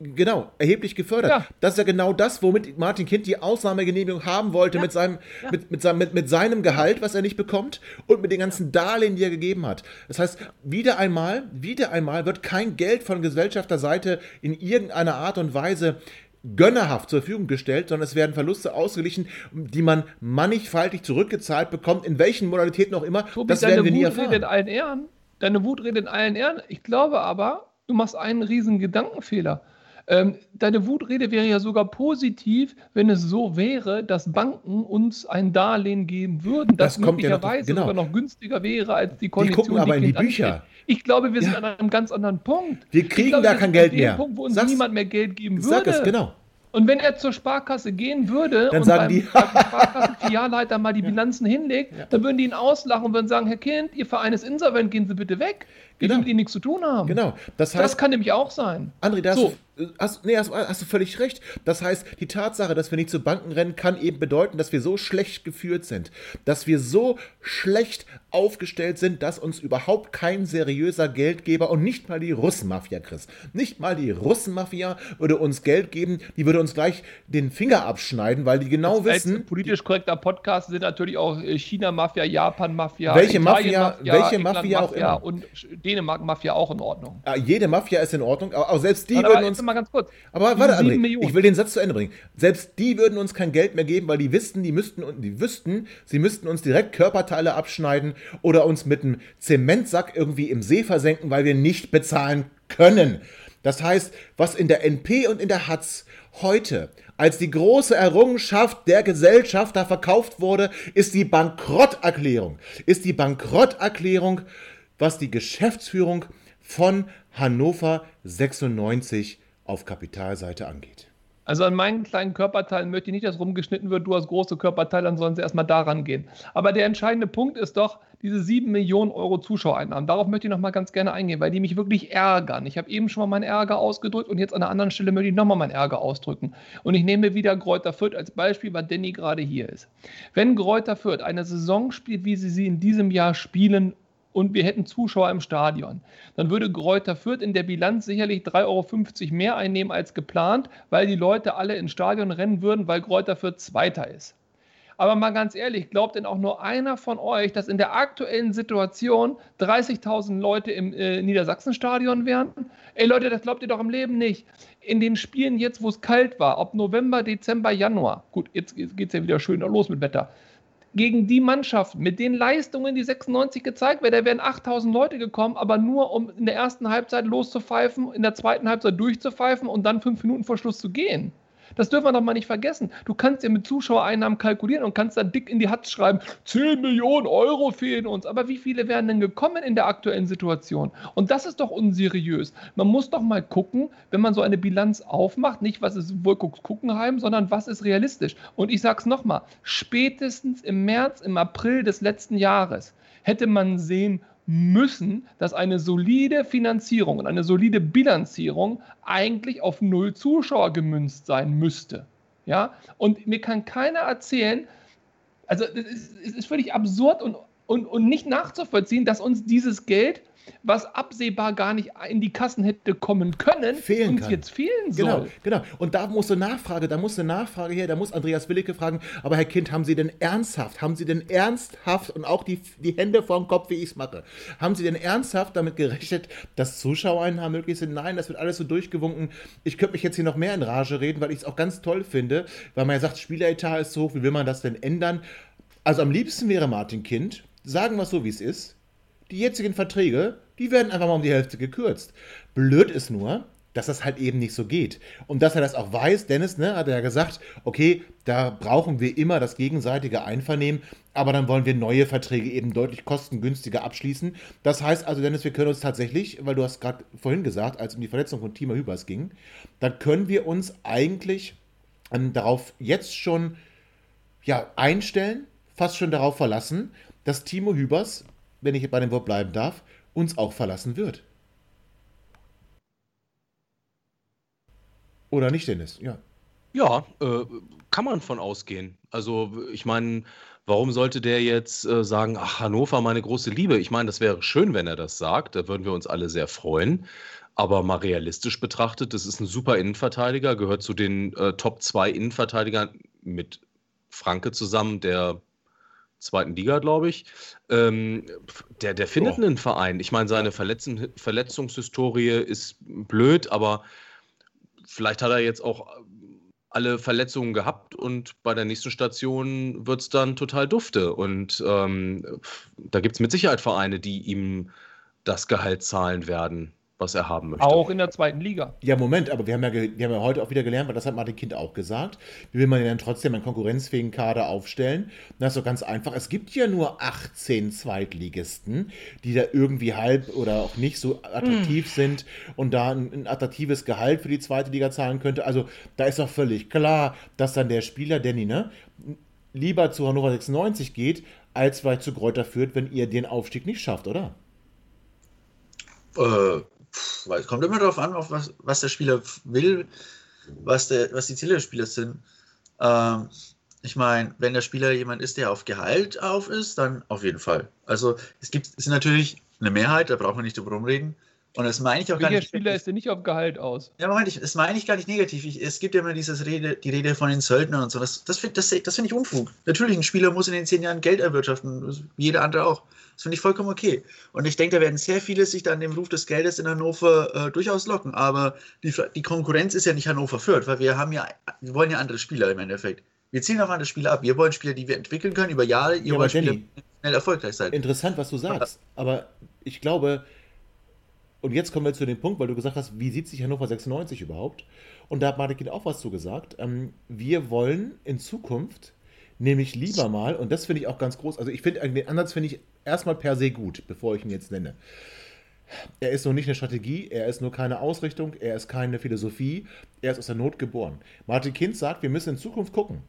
Genau, erheblich gefördert. Ja. Das ist ja genau das, womit Martin Kind die Ausnahmegenehmigung haben wollte ja. mit, seinem, ja. mit, mit, seinem, mit, mit seinem Gehalt, was er nicht bekommt, und mit den ganzen Darlehen, die er gegeben hat. Das heißt, wieder einmal, wieder einmal wird kein Geld von Gesellschafterseite in irgendeiner Art und Weise gönnerhaft zur Verfügung gestellt, sondern es werden Verluste ausgeglichen, die man mannigfaltig zurückgezahlt bekommt, in welchen Modalitäten auch immer. Tobi, das werden wir nie erfahren. In allen Ehren deine Wut redet in allen Ehren. Ich glaube aber, du machst einen riesen Gedankenfehler. Ähm, deine Wutrede wäre ja sogar positiv, wenn es so wäre, dass Banken uns ein Darlehen geben würden, das, das möglicherweise ja noch, genau. sogar noch günstiger wäre als die Kondition. Die gucken aber die in die Bücher. Ansteht. Ich glaube, wir sind ja. an einem ganz anderen Punkt. Wir kriegen glaube, da kein Geld mehr. Punkt, wo uns Sag's, niemand mehr Geld geben würde. Sag es, genau. Und wenn er zur Sparkasse gehen würde dann und sagen beim, die Sparkassenfilialleiter mal die Bilanzen hinlegt, ja. dann würden die ihn auslachen und würden sagen, Herr Kind, Ihr Verein ist insolvent, gehen Sie bitte weg. Wir genau. mit Ihnen nichts zu tun haben. Genau. Das, heißt, das kann nämlich auch sein. André, das so. Hast, nee, hast, hast, du völlig recht. Das heißt, die Tatsache, dass wir nicht zu Banken rennen, kann eben bedeuten, dass wir so schlecht geführt sind, dass wir so schlecht aufgestellt sind, dass uns überhaupt kein seriöser Geldgeber und nicht mal die Russenmafia, Chris, nicht mal die Russenmafia würde uns Geld geben, die würde uns gleich den Finger abschneiden, weil die genau das wissen. politisch korrekter Podcast sind natürlich auch äh, China-Mafia, Japan-Mafia, welche Mafia, welche Mafia auch immer. Und Dänemark-Mafia auch in Ordnung. Ja, jede Mafia ist in Ordnung, aber auch selbst die aber würden uns mal ganz kurz. Aber warte, André, ich will den Satz zu Ende bringen. Selbst die würden uns kein Geld mehr geben, weil die wüssten, die müssten, die wüssten, sie müssten uns direkt Körperteile abschneiden oder uns mit einem Zementsack irgendwie im See versenken, weil wir nicht bezahlen können. Das heißt, was in der NP und in der HATZ heute als die große Errungenschaft der Gesellschafter verkauft wurde, ist die Bankrotterklärung. Ist die Bankrotterklärung, was die Geschäftsführung von Hannover 96 auf Kapitalseite angeht. Also an meinen kleinen Körperteilen möchte ich nicht, dass rumgeschnitten wird, du hast große Körperteile, dann sollen sie erstmal daran gehen. Aber der entscheidende Punkt ist doch diese 7 Millionen Euro Zuschauereinnahmen. Darauf möchte ich nochmal ganz gerne eingehen, weil die mich wirklich ärgern. Ich habe eben schon mal meinen Ärger ausgedrückt und jetzt an einer anderen Stelle möchte ich nochmal meinen Ärger ausdrücken. Und ich nehme wieder Gräuter Fürth als Beispiel, weil Danny gerade hier ist. Wenn Gräuter Fürth eine Saison spielt, wie sie sie in diesem Jahr spielen und wir hätten Zuschauer im Stadion, dann würde Gräuter Fürth in der Bilanz sicherlich 3,50 Euro mehr einnehmen als geplant, weil die Leute alle ins Stadion rennen würden, weil Gräuter Fürth Zweiter ist. Aber mal ganz ehrlich, glaubt denn auch nur einer von euch, dass in der aktuellen Situation 30.000 Leute im äh, Niedersachsenstadion wären? Ey Leute, das glaubt ihr doch im Leben nicht. In den Spielen jetzt, wo es kalt war, ob November, Dezember, Januar, gut, jetzt geht es ja wieder schön los mit Wetter, gegen die Mannschaft mit den Leistungen, die 96 gezeigt werden, da wären 8000 Leute gekommen, aber nur um in der ersten Halbzeit loszupfeifen, in der zweiten Halbzeit durchzupfeifen und dann fünf Minuten vor Schluss zu gehen. Das dürfen wir doch mal nicht vergessen. Du kannst ja mit Zuschauereinnahmen kalkulieren und kannst dann dick in die Hatz schreiben, 10 Millionen Euro fehlen uns. Aber wie viele wären denn gekommen in der aktuellen Situation? Und das ist doch unseriös. Man muss doch mal gucken, wenn man so eine Bilanz aufmacht, nicht was ist Wolkucks Kuckenheim, sondern was ist realistisch. Und ich sage es nochmal, spätestens im März, im April des letzten Jahres hätte man sehen müssen, dass eine solide Finanzierung und eine solide Bilanzierung eigentlich auf null Zuschauer gemünzt sein müsste. Ja? Und mir kann keiner erzählen, also es ist, ist, völlig absurd und, und, und nicht nachzuvollziehen, dass uns dieses Geld was absehbar gar nicht in die Kassen hätte kommen können, fehlen uns kann. jetzt fehlen Genau, soll. genau. Und da muss eine Nachfrage, da muss eine Nachfrage her, da muss Andreas Willicke fragen, aber Herr Kind, haben Sie denn ernsthaft, haben Sie denn ernsthaft und auch die, die Hände vorm Kopf, wie ich es mache, haben Sie denn ernsthaft damit gerechnet, dass Zuschauereinnahmen möglich sind? Nein, das wird alles so durchgewunken. Ich könnte mich jetzt hier noch mehr in Rage reden, weil ich es auch ganz toll finde, weil man ja sagt, Spieleretat ist so hoch, wie will man das denn ändern? Also am liebsten wäre Martin Kind, sagen wir es so, wie es ist, die jetzigen Verträge, die werden einfach mal um die Hälfte gekürzt. Blöd ist nur, dass das halt eben nicht so geht. Und dass er das auch weiß, Dennis, ne, hat er ja gesagt, okay, da brauchen wir immer das gegenseitige Einvernehmen, aber dann wollen wir neue Verträge eben deutlich kostengünstiger abschließen. Das heißt also, Dennis, wir können uns tatsächlich, weil du hast gerade vorhin gesagt, als um die Verletzung von Timo Hübers ging, dann können wir uns eigentlich ähm, darauf jetzt schon ja, einstellen, fast schon darauf verlassen, dass Timo Hübers, wenn ich bei dem Wort bleiben darf, uns auch verlassen wird. Oder nicht, Dennis? Ja. Ja, äh, kann man von ausgehen. Also, ich meine, warum sollte der jetzt äh, sagen, ach, Hannover, meine große Liebe? Ich meine, das wäre schön, wenn er das sagt. Da würden wir uns alle sehr freuen. Aber mal realistisch betrachtet, das ist ein super Innenverteidiger, gehört zu den äh, Top 2 Innenverteidigern mit Franke zusammen, der zweiten Liga, glaube ich. Ähm, der, der findet Oh. einen Verein. Ich meine, seine Verletzen, Verletzungshistorie ist blöd, aber vielleicht hat er jetzt auch alle Verletzungen gehabt und bei der nächsten Station wird es dann total dufte. Und ähm, da gibt es mit Sicherheit Vereine, die ihm das Gehalt zahlen werden, was er haben möchte. Auch in der zweiten Liga. Ja, Moment, aber wir haben ja, wir haben ja heute auch wieder gelernt, weil das hat Martin Kind auch gesagt. Wie will man denn dann trotzdem einen konkurrenzfähigen Kader aufstellen? Das ist doch ganz einfach. Es gibt ja nur 18 Zweitligisten, die da irgendwie halb oder auch nicht so attraktiv sind und da ein, ein attraktives Gehalt für die zweite Liga zahlen könnte. Also da ist doch völlig klar, dass dann der Spieler, Danny, ne, lieber zu Hannover 96 geht, als vielleicht zu Kräuter führt, wenn ihr den Aufstieg nicht schafft, oder? Äh, weil es kommt immer darauf an, auf was, was der Spieler will, was, der, was die Ziele des Spielers sind. Ähm, ich meine, wenn der Spieler jemand ist, der auf Gehalt auf ist, dann auf jeden Fall. Also es gibt es ist natürlich eine Mehrheit, da braucht man nicht drüber rumreden. Und das meine ich auch gar Welcher nicht. Spieler ist denn nicht auf Gehalt aus? Ja, Moment, ich, das meine ich gar nicht negativ. Ich, es gibt ja immer dieses Rede, die Rede von den Söldnern und so. Das, das finde das, das find ich Unfug. Natürlich, ein Spieler muss in den zehn Jahren Geld erwirtschaften, jeder andere auch. Das finde ich vollkommen okay. Und ich denke, da werden sehr viele sich dann dem Ruf des Geldes in Hannover äh, durchaus locken. Aber die, die Konkurrenz ist ja nicht Hannover Fürth, weil wir haben ja, wir wollen ja andere Spieler im Endeffekt. Wir zielen auf andere Spieler ab. Wir wollen Spieler, die wir entwickeln können über Jahre. Ihr Ja, wollt Spieler, die schnell erfolgreich sein. Interessant, was du sagst. Aber ich glaube, und jetzt kommen wir zu dem Punkt, weil du gesagt hast, wie sieht sich Hannover 96 überhaupt? Und da hat Martin auch was zu gesagt. Ähm, wir wollen in Zukunft nämlich lieber mal, und das finde ich auch ganz groß, also ich finde, den Ansatz finde ich erstmal per se gut, bevor ich ihn jetzt nenne. Er ist nur nicht eine Strategie, er ist nur keine Ausrichtung, er ist keine Philosophie, er ist aus der Not geboren. Martin Kind sagt, wir müssen in Zukunft gucken,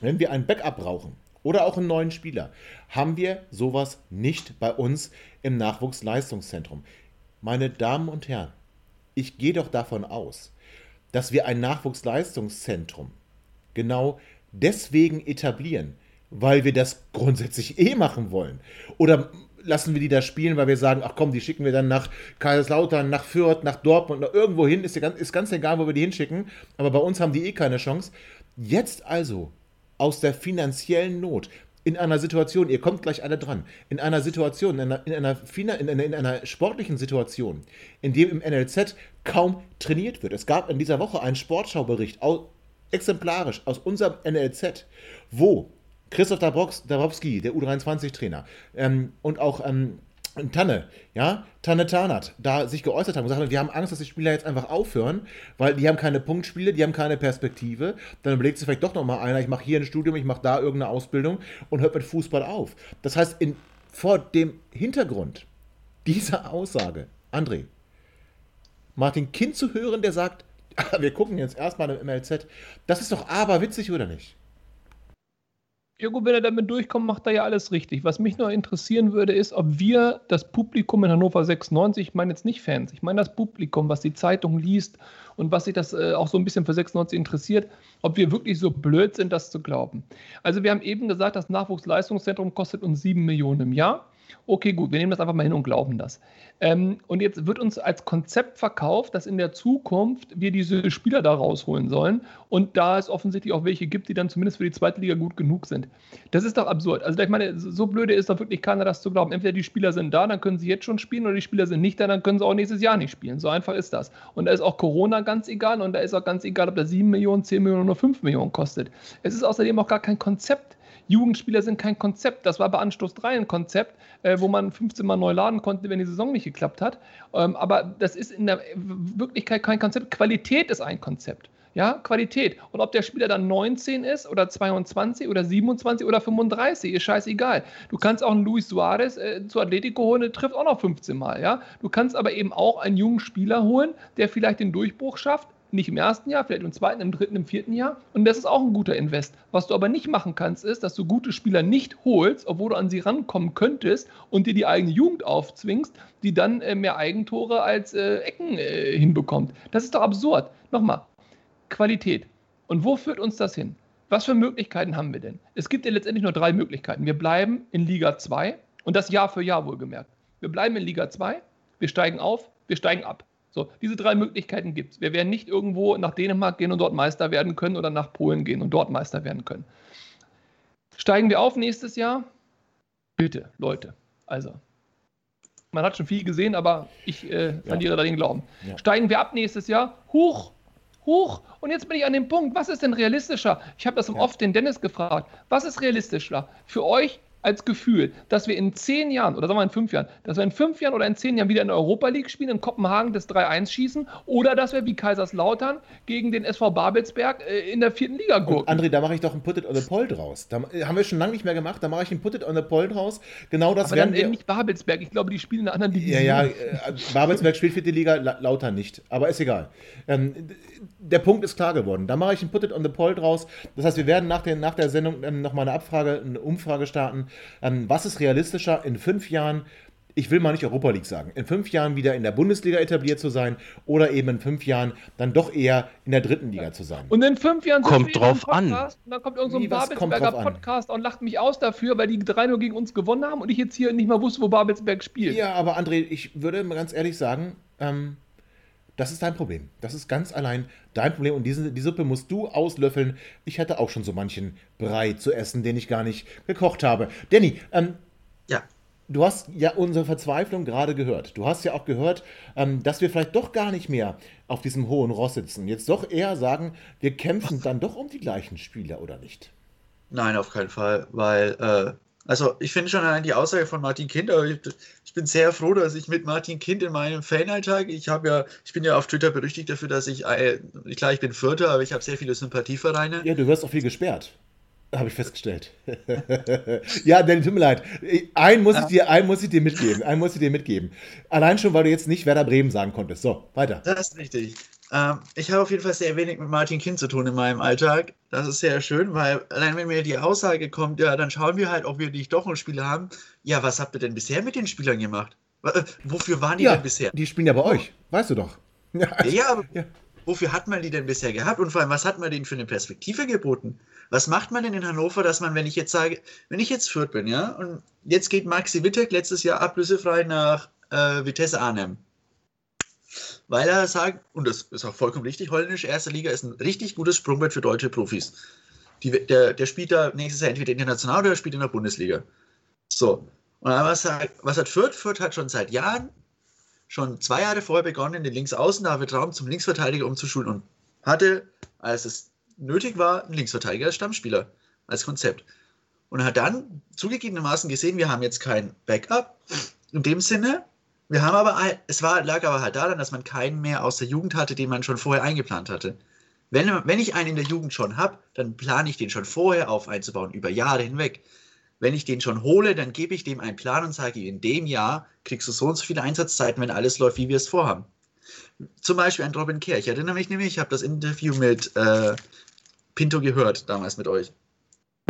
wenn wir ein Backup brauchen oder auch einen neuen Spieler, haben wir sowas nicht bei uns im Nachwuchsleistungszentrum. Meine Damen und Herren, ich gehe doch davon aus, dass wir ein Nachwuchsleistungszentrum genau deswegen etablieren, weil wir das grundsätzlich eh machen wollen. Oder lassen wir die da spielen, weil wir sagen, ach komm, die schicken wir dann nach Kaiserslautern, nach Fürth, nach Dortmund, nach irgendwo hin, ist, ist ganz egal, wo wir die hinschicken, aber bei uns haben die eh keine Chance. Jetzt also aus der finanziellen Not, in einer Situation, ihr kommt gleich alle dran, in einer Situation, in einer, in einer, in einer, in einer sportlichen Situation, in dem im NLZ kaum trainiert wird. Es gab in dieser Woche einen Sportschaubericht, au, exemplarisch aus unserem NLZ, wo Christoph Dabrowski, der U23-Trainer, ähm, und auch ähm, Tanne, ja, Tanne Tarnat, da sich geäußert haben und gesagt haben, wir haben Angst, dass die Spieler jetzt einfach aufhören, weil die haben keine Punktspiele, die haben keine Perspektive. Dann überlegt sich vielleicht doch nochmal einer, ich mache hier ein Studium, ich mache da irgendeine Ausbildung und hört mit Fußball auf. Das heißt, in, vor dem Hintergrund dieser Aussage, André, Martin Kind zu hören, der sagt, wir gucken jetzt erstmal im MLZ, das ist doch aber witzig, oder nicht? Gut, wenn er damit durchkommt, macht er ja alles richtig. Was mich nur interessieren würde, ist, ob wir das Publikum in Hannover 96, ich meine jetzt nicht Fans, ich meine das Publikum, was die Zeitung liest und was sich das äh, auch so ein bisschen für 96 interessiert, ob wir wirklich so blöd sind, das zu glauben. Also wir haben eben gesagt, das Nachwuchsleistungszentrum kostet uns 7 Millionen im Jahr. Okay, gut, wir nehmen das einfach mal hin und glauben das. Ähm, und jetzt wird uns als Konzept verkauft, dass in der Zukunft wir diese Spieler da rausholen sollen. Und da es offensichtlich auch welche gibt, die dann zumindest für die zweite Liga gut genug sind. Das ist doch absurd. Also ich meine, so blöde ist doch wirklich keiner, das zu glauben. Entweder die Spieler sind da, dann können sie jetzt schon spielen, oder die Spieler sind nicht da, dann können sie auch nächstes Jahr nicht spielen. So einfach ist das. Und da ist auch Corona ganz egal und da ist auch ganz egal, ob das 7 Millionen, 10 Millionen oder 5 Millionen kostet. Es ist außerdem auch gar kein Konzept. Jugendspieler sind kein Konzept. Das war bei Anstoß 3 ein Konzept, äh, wo man 15 Mal neu laden konnte, wenn die Saison nicht geklappt hat. Ähm, aber das ist in der Wirklichkeit kein Konzept. Qualität ist ein Konzept. Ja, Qualität. Und ob der Spieler dann 19 ist oder 22 oder 27 oder 35, ist scheißegal. Du kannst auch einen Luis Suarez äh, zu Atletico holen, der trifft auch noch 15 Mal. Ja? Du kannst aber eben auch einen jungen Spieler holen, der vielleicht den Durchbruch schafft, nicht im ersten Jahr, vielleicht im zweiten, im dritten, im vierten Jahr. Und das ist auch ein guter Invest. Was du aber nicht machen kannst, ist, dass du gute Spieler nicht holst, obwohl du an sie rankommen könntest und dir die eigene Jugend aufzwingst, die dann äh, mehr Eigentore als äh, Ecken äh, hinbekommt. Das ist doch absurd. Nochmal, Qualität. Und wo führt uns das hin? Was für Möglichkeiten haben wir denn? Es gibt ja letztendlich nur drei Möglichkeiten. Wir bleiben in Liga 2 und das Jahr für Jahr wohlgemerkt. Wir bleiben in Liga 2, wir steigen auf, wir steigen ab. So, diese drei Möglichkeiten gibt es. Wir werden nicht irgendwo nach Dänemark gehen und dort Meister werden können oder nach Polen gehen und dort Meister werden können. Steigen wir auf nächstes Jahr? Bitte, Leute. Also, man hat schon viel gesehen, aber ich äh, verliere ja. da den Glauben. Ja. Steigen wir ab nächstes Jahr? Huch, huch. Und jetzt bin ich an dem Punkt, was ist denn realistischer? Ich habe das ja. oft den Dennis gefragt. Was ist realistischer für euch als Gefühl, dass wir in zehn Jahren oder sagen wir in fünf Jahren, dass wir in fünf Jahren oder in zehn Jahren wieder in der Europa League spielen, in Kopenhagen das 3-1 schießen oder dass wir wie Kaiserslautern gegen den SV Babelsberg äh, in der vierten Liga gucken. André, da mache ich doch ein Put it on the Poll draus. Da äh, haben wir schon lange nicht mehr gemacht, da mache ich ein Put it on the Poll draus. Genau das Aber dann wir... nicht Babelsberg, ich glaube, die spielen in einer anderen Division. Ja, ja, äh, Babelsberg spielt vierte Liga, Lautern nicht. Aber ist egal. Ähm, der Punkt ist klar geworden. Da mache ich ein Put it on the Poll draus. Das heißt, wir werden nach der, nach der Sendung ähm, nochmal eine Abfrage, eine Umfrage starten. Ähm, was ist realistischer in fünf Jahren? Ich will mal nicht Europa League sagen. In fünf Jahren wieder in der Bundesliga etabliert zu sein oder eben in fünf Jahren dann doch eher in der dritten Liga zu sein. Und in fünf Jahren kommt drauf an. Und dann kommt irgendein so Babelsberger Podcast und lacht mich aus dafür, weil die drei nur gegen uns gewonnen haben und ich jetzt hier nicht mal wusste, wo Babelsberg spielt. Ja, aber André, ich würde mal ganz ehrlich sagen, ähm, das ist dein Problem. Das ist ganz allein dein Problem. Und diese, die Suppe musst du auslöffeln. Ich hatte auch schon so manchen Brei zu essen, den ich gar nicht gekocht habe. Danny, ähm, ja. Du hast ja unsere Verzweiflung gerade gehört. Du hast ja auch gehört, ähm, dass wir vielleicht doch gar nicht mehr auf diesem hohen Ross sitzen. Jetzt doch eher sagen, wir kämpfen dann doch um die gleichen Spieler, oder nicht? Nein, auf keinen Fall, weil äh, also ich finde schon allein die Aussage von Martin Kind, aber ich, ich, bin sehr froh, dass ich mit Martin Kind in meinem Fanalltag, ich habe ja, ich bin ja auf Twitter berüchtigt dafür, dass ich, äh, klar, ich bin Vierter, aber ich habe sehr viele Sympathievereine. Ja, du wirst auch viel gesperrt. Habe ich festgestellt. ja, Danny, tut mir leid. Einen muss, ich dir, einen muss ich dir mitgeben. Einen muss ich dir mitgeben. Allein schon, weil du jetzt nicht Werder Bremen sagen konntest. So, weiter. Das ist richtig. Ähm, ich habe auf jeden Fall sehr wenig mit Martin Kind zu tun in meinem Alltag. Das ist sehr schön, weil allein wenn mir die Aussage kommt, ja, dann schauen wir halt, ob wir nicht doch einen Spieler haben. Ja, was habt ihr denn bisher mit den Spielern gemacht? Äh, wofür waren die ja, denn bisher? Die spielen ja bei euch, weißt du doch. Ja, ja aber ja. Wofür hat man die denn bisher gehabt? Und vor allem, was hat man denen für eine Perspektive geboten? Was macht man denn in Hannover, dass man, wenn ich jetzt sage, wenn ich jetzt Fürth bin, ja, und jetzt geht Maxi Wittek letztes Jahr ablösefrei nach äh, Vitesse Arnhem weil er sagt, und das ist auch vollkommen richtig, holländische erste Liga ist ein richtig gutes Sprungbrett für deutsche Profis. Die, der, der spielt da nächstes Jahr entweder international oder spielt in der Bundesliga. So. Und was hat, was hat Fürth? Fürth hat schon seit Jahren, schon zwei Jahre vorher begonnen, den Linksaußen David Raum zum Linksverteidiger umzuschulen und hatte, als es nötig war, einen Linksverteidiger als Stammspieler, als Konzept. Und hat dann zugegebenermaßen gesehen, wir haben jetzt kein Backup in dem Sinne, wir haben aber, es war, lag aber halt daran, dass man keinen mehr aus der Jugend hatte, den man schon vorher eingeplant hatte. Wenn, wenn ich einen in der Jugend schon habe, dann plane ich den schon vorher auf einzubauen, über Jahre hinweg. Wenn ich den schon hole, dann gebe ich dem einen Plan und sage, in dem Jahr kriegst du so und so viele Einsatzzeiten, wenn alles läuft, wie wir es vorhaben. Zum Beispiel ein Robin Kerr. Ich erinnere mich nämlich, ich habe das Interview mit äh, Pinto gehört, damals mit euch.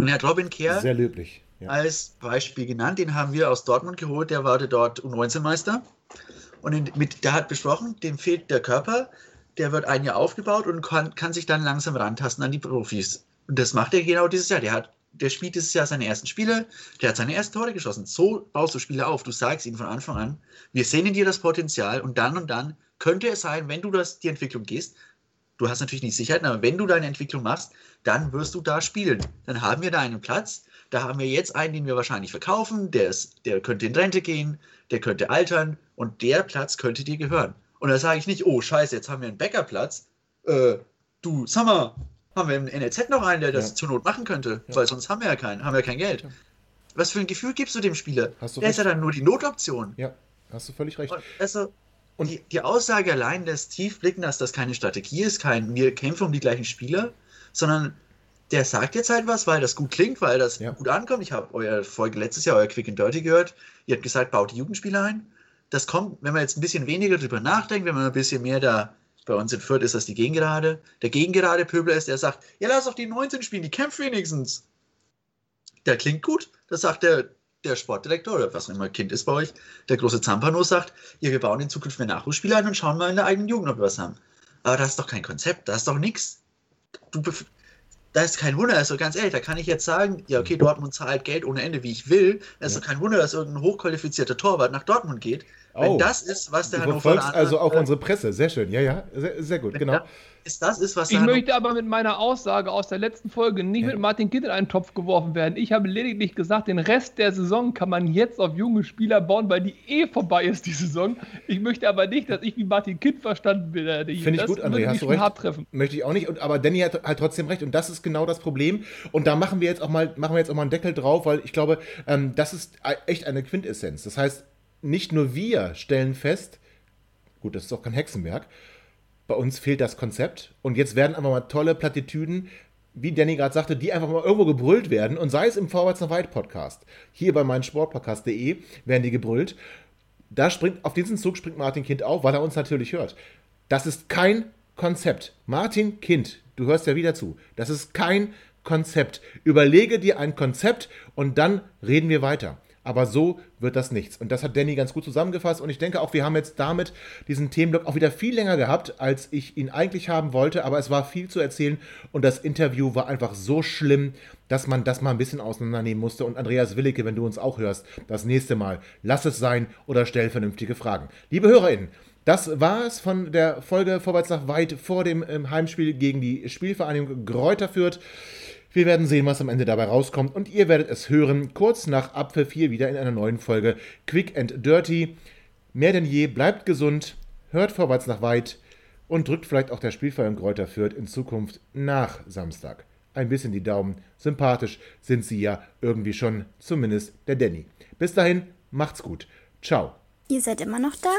Und er hat Robin Kerr Sehr löblich. Ja. als Beispiel genannt. Den haben wir aus Dortmund geholt. Der war dort U19-Meister. Und in, mit, der hat besprochen, dem fehlt der Körper. Der wird ein Jahr aufgebaut und kann, kann sich dann langsam rantasten an die Profis. Und das macht er genau dieses Jahr. Der, hat, der spielt dieses Jahr seine ersten Spiele. Der hat seine ersten Tore geschossen. So baust du Spiele auf. Du sagst ihnen von Anfang an, wir sehen in dir das Potenzial und dann und dann könnte es sein, wenn du das, die Entwicklung gehst, du hast natürlich nicht Sicherheit, aber wenn du deine Entwicklung machst, dann wirst du da spielen. Dann haben wir da einen Platz. Da haben wir jetzt einen, den wir wahrscheinlich verkaufen. Der, ist, der könnte in Rente gehen, der könnte altern und der Platz könnte dir gehören. Und da sage ich nicht, oh Scheiße, jetzt haben wir einen Backup-Platz. Äh, du, sag haben wir im NLZ noch einen, der das Ja. zur Not machen könnte? Ja. Weil sonst haben wir ja keinen, haben wir kein Geld. Was für ein Gefühl gibst du dem Spieler? Hast du der ist ja recht. dann nur die Notoption. ja, hast du völlig recht. Und Also, Und- die, die Aussage allein lässt tief blicken, dass das keine Strategie ist, kein wir kämpfen um die gleichen Spieler, sondern der sagt jetzt halt was, weil das gut klingt, weil das Ja. gut ankommt. Ich habe eure Folge letztes Jahr, euer Quick and Dirty gehört. Ihr habt gesagt, baut die Jugendspieler ein. Das kommt, wenn man jetzt ein bisschen weniger drüber nachdenkt, wenn man ein bisschen mehr da, bei uns in Fürth ist das die Gegengerade, der Gegengerade Pöbel ist, der sagt, ja, lass doch die 19 spielen, die kämpfen wenigstens. Der klingt gut. Das sagt der, der Sportdirektor oder was auch immer Kind ist bei euch, der große Zampano sagt, ja, wir bauen in Zukunft mehr Nachwuchsspieler ein und schauen mal in der eigenen Jugend, ob wir was haben. Aber das ist doch kein Konzept, das ist doch nichts. Du da ist kein Wunder, also ganz ehrlich, da kann ich jetzt sagen, ja, okay, Dortmund zahlt Geld ohne Ende, wie ich will. Es ist doch kein Wunder, dass irgendein hochqualifizierter Torwart nach Dortmund geht. Wenn Oh. das ist, was der Du Hannover verfolgst also auch äh, unsere Presse. Sehr schön. Ja, ja, sehr, sehr gut, genau. da- ist das ist, was Ich Hannover- möchte aber mit meiner Aussage aus der letzten Folge nicht Ja. mit Martin Kind in einen Topf geworfen werden. Ich habe lediglich gesagt, den Rest der Saison kann man jetzt auf junge Spieler bauen, weil die eh vorbei ist, die Saison. Ich möchte aber nicht, dass ich wie Martin Kind verstanden werde. Finde ich Das gut, André, mich hast du recht. hart treffen. Möchte ich auch nicht, und, aber Danny hat halt trotzdem recht und das ist genau das Problem. Und da machen wir jetzt auch mal, machen wir jetzt auch mal einen Deckel drauf, weil ich glaube, ähm, das ist e- echt eine Quintessenz. Das heißt, nicht nur wir stellen fest, gut, das ist auch kein Hexenwerk, bei uns fehlt das Konzept und jetzt werden einfach mal tolle Plattitüden, wie Danny gerade sagte, die einfach mal irgendwo gebrüllt werden und sei es im Vorwärts nach Weit Podcast, hier bei meinsportpodcast.de werden die gebrüllt. Da springt, auf diesen Zug springt Martin Kind auf, weil er uns natürlich hört. Das ist kein Konzept. Martin Kind, du hörst ja wieder zu. Das ist kein Konzept. Überlege dir ein Konzept und dann reden wir weiter. Aber so wird das nichts. Und das hat Danny ganz gut zusammengefasst. Und ich denke auch, wir haben jetzt damit diesen Themenblock auch wieder viel länger gehabt, als ich ihn eigentlich haben wollte. Aber es war viel zu erzählen. Und das Interview war einfach so schlimm, dass man das mal ein bisschen auseinandernehmen musste. Und Andreas Willicke, wenn du uns auch hörst, das nächste Mal, lass es sein oder stell vernünftige Fragen. Liebe HörerInnen, das war es von der Folge Vorwärts nach weit vor dem ähm, Heimspiel gegen die Spielvereinigung Gräuter Fürth. Wir werden sehen, was am Ende dabei rauskommt und ihr werdet es hören, kurz nach Apfel 4 wieder in einer neuen Folge Quick and Dirty. Mehr denn je, bleibt gesund, hört vorwärts nach weit und drückt vielleicht auch der Spielverein Gräuter Fürth in Zukunft nach Samstag. Ein bisschen die Daumen, sympathisch sind sie ja irgendwie schon, zumindest der Danny. Bis dahin, macht's gut. Ciao. Ihr seid immer noch da?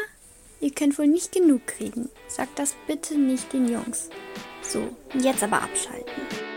Ihr könnt wohl nicht genug kriegen. Sagt das bitte nicht den Jungs. So, jetzt aber abschalten.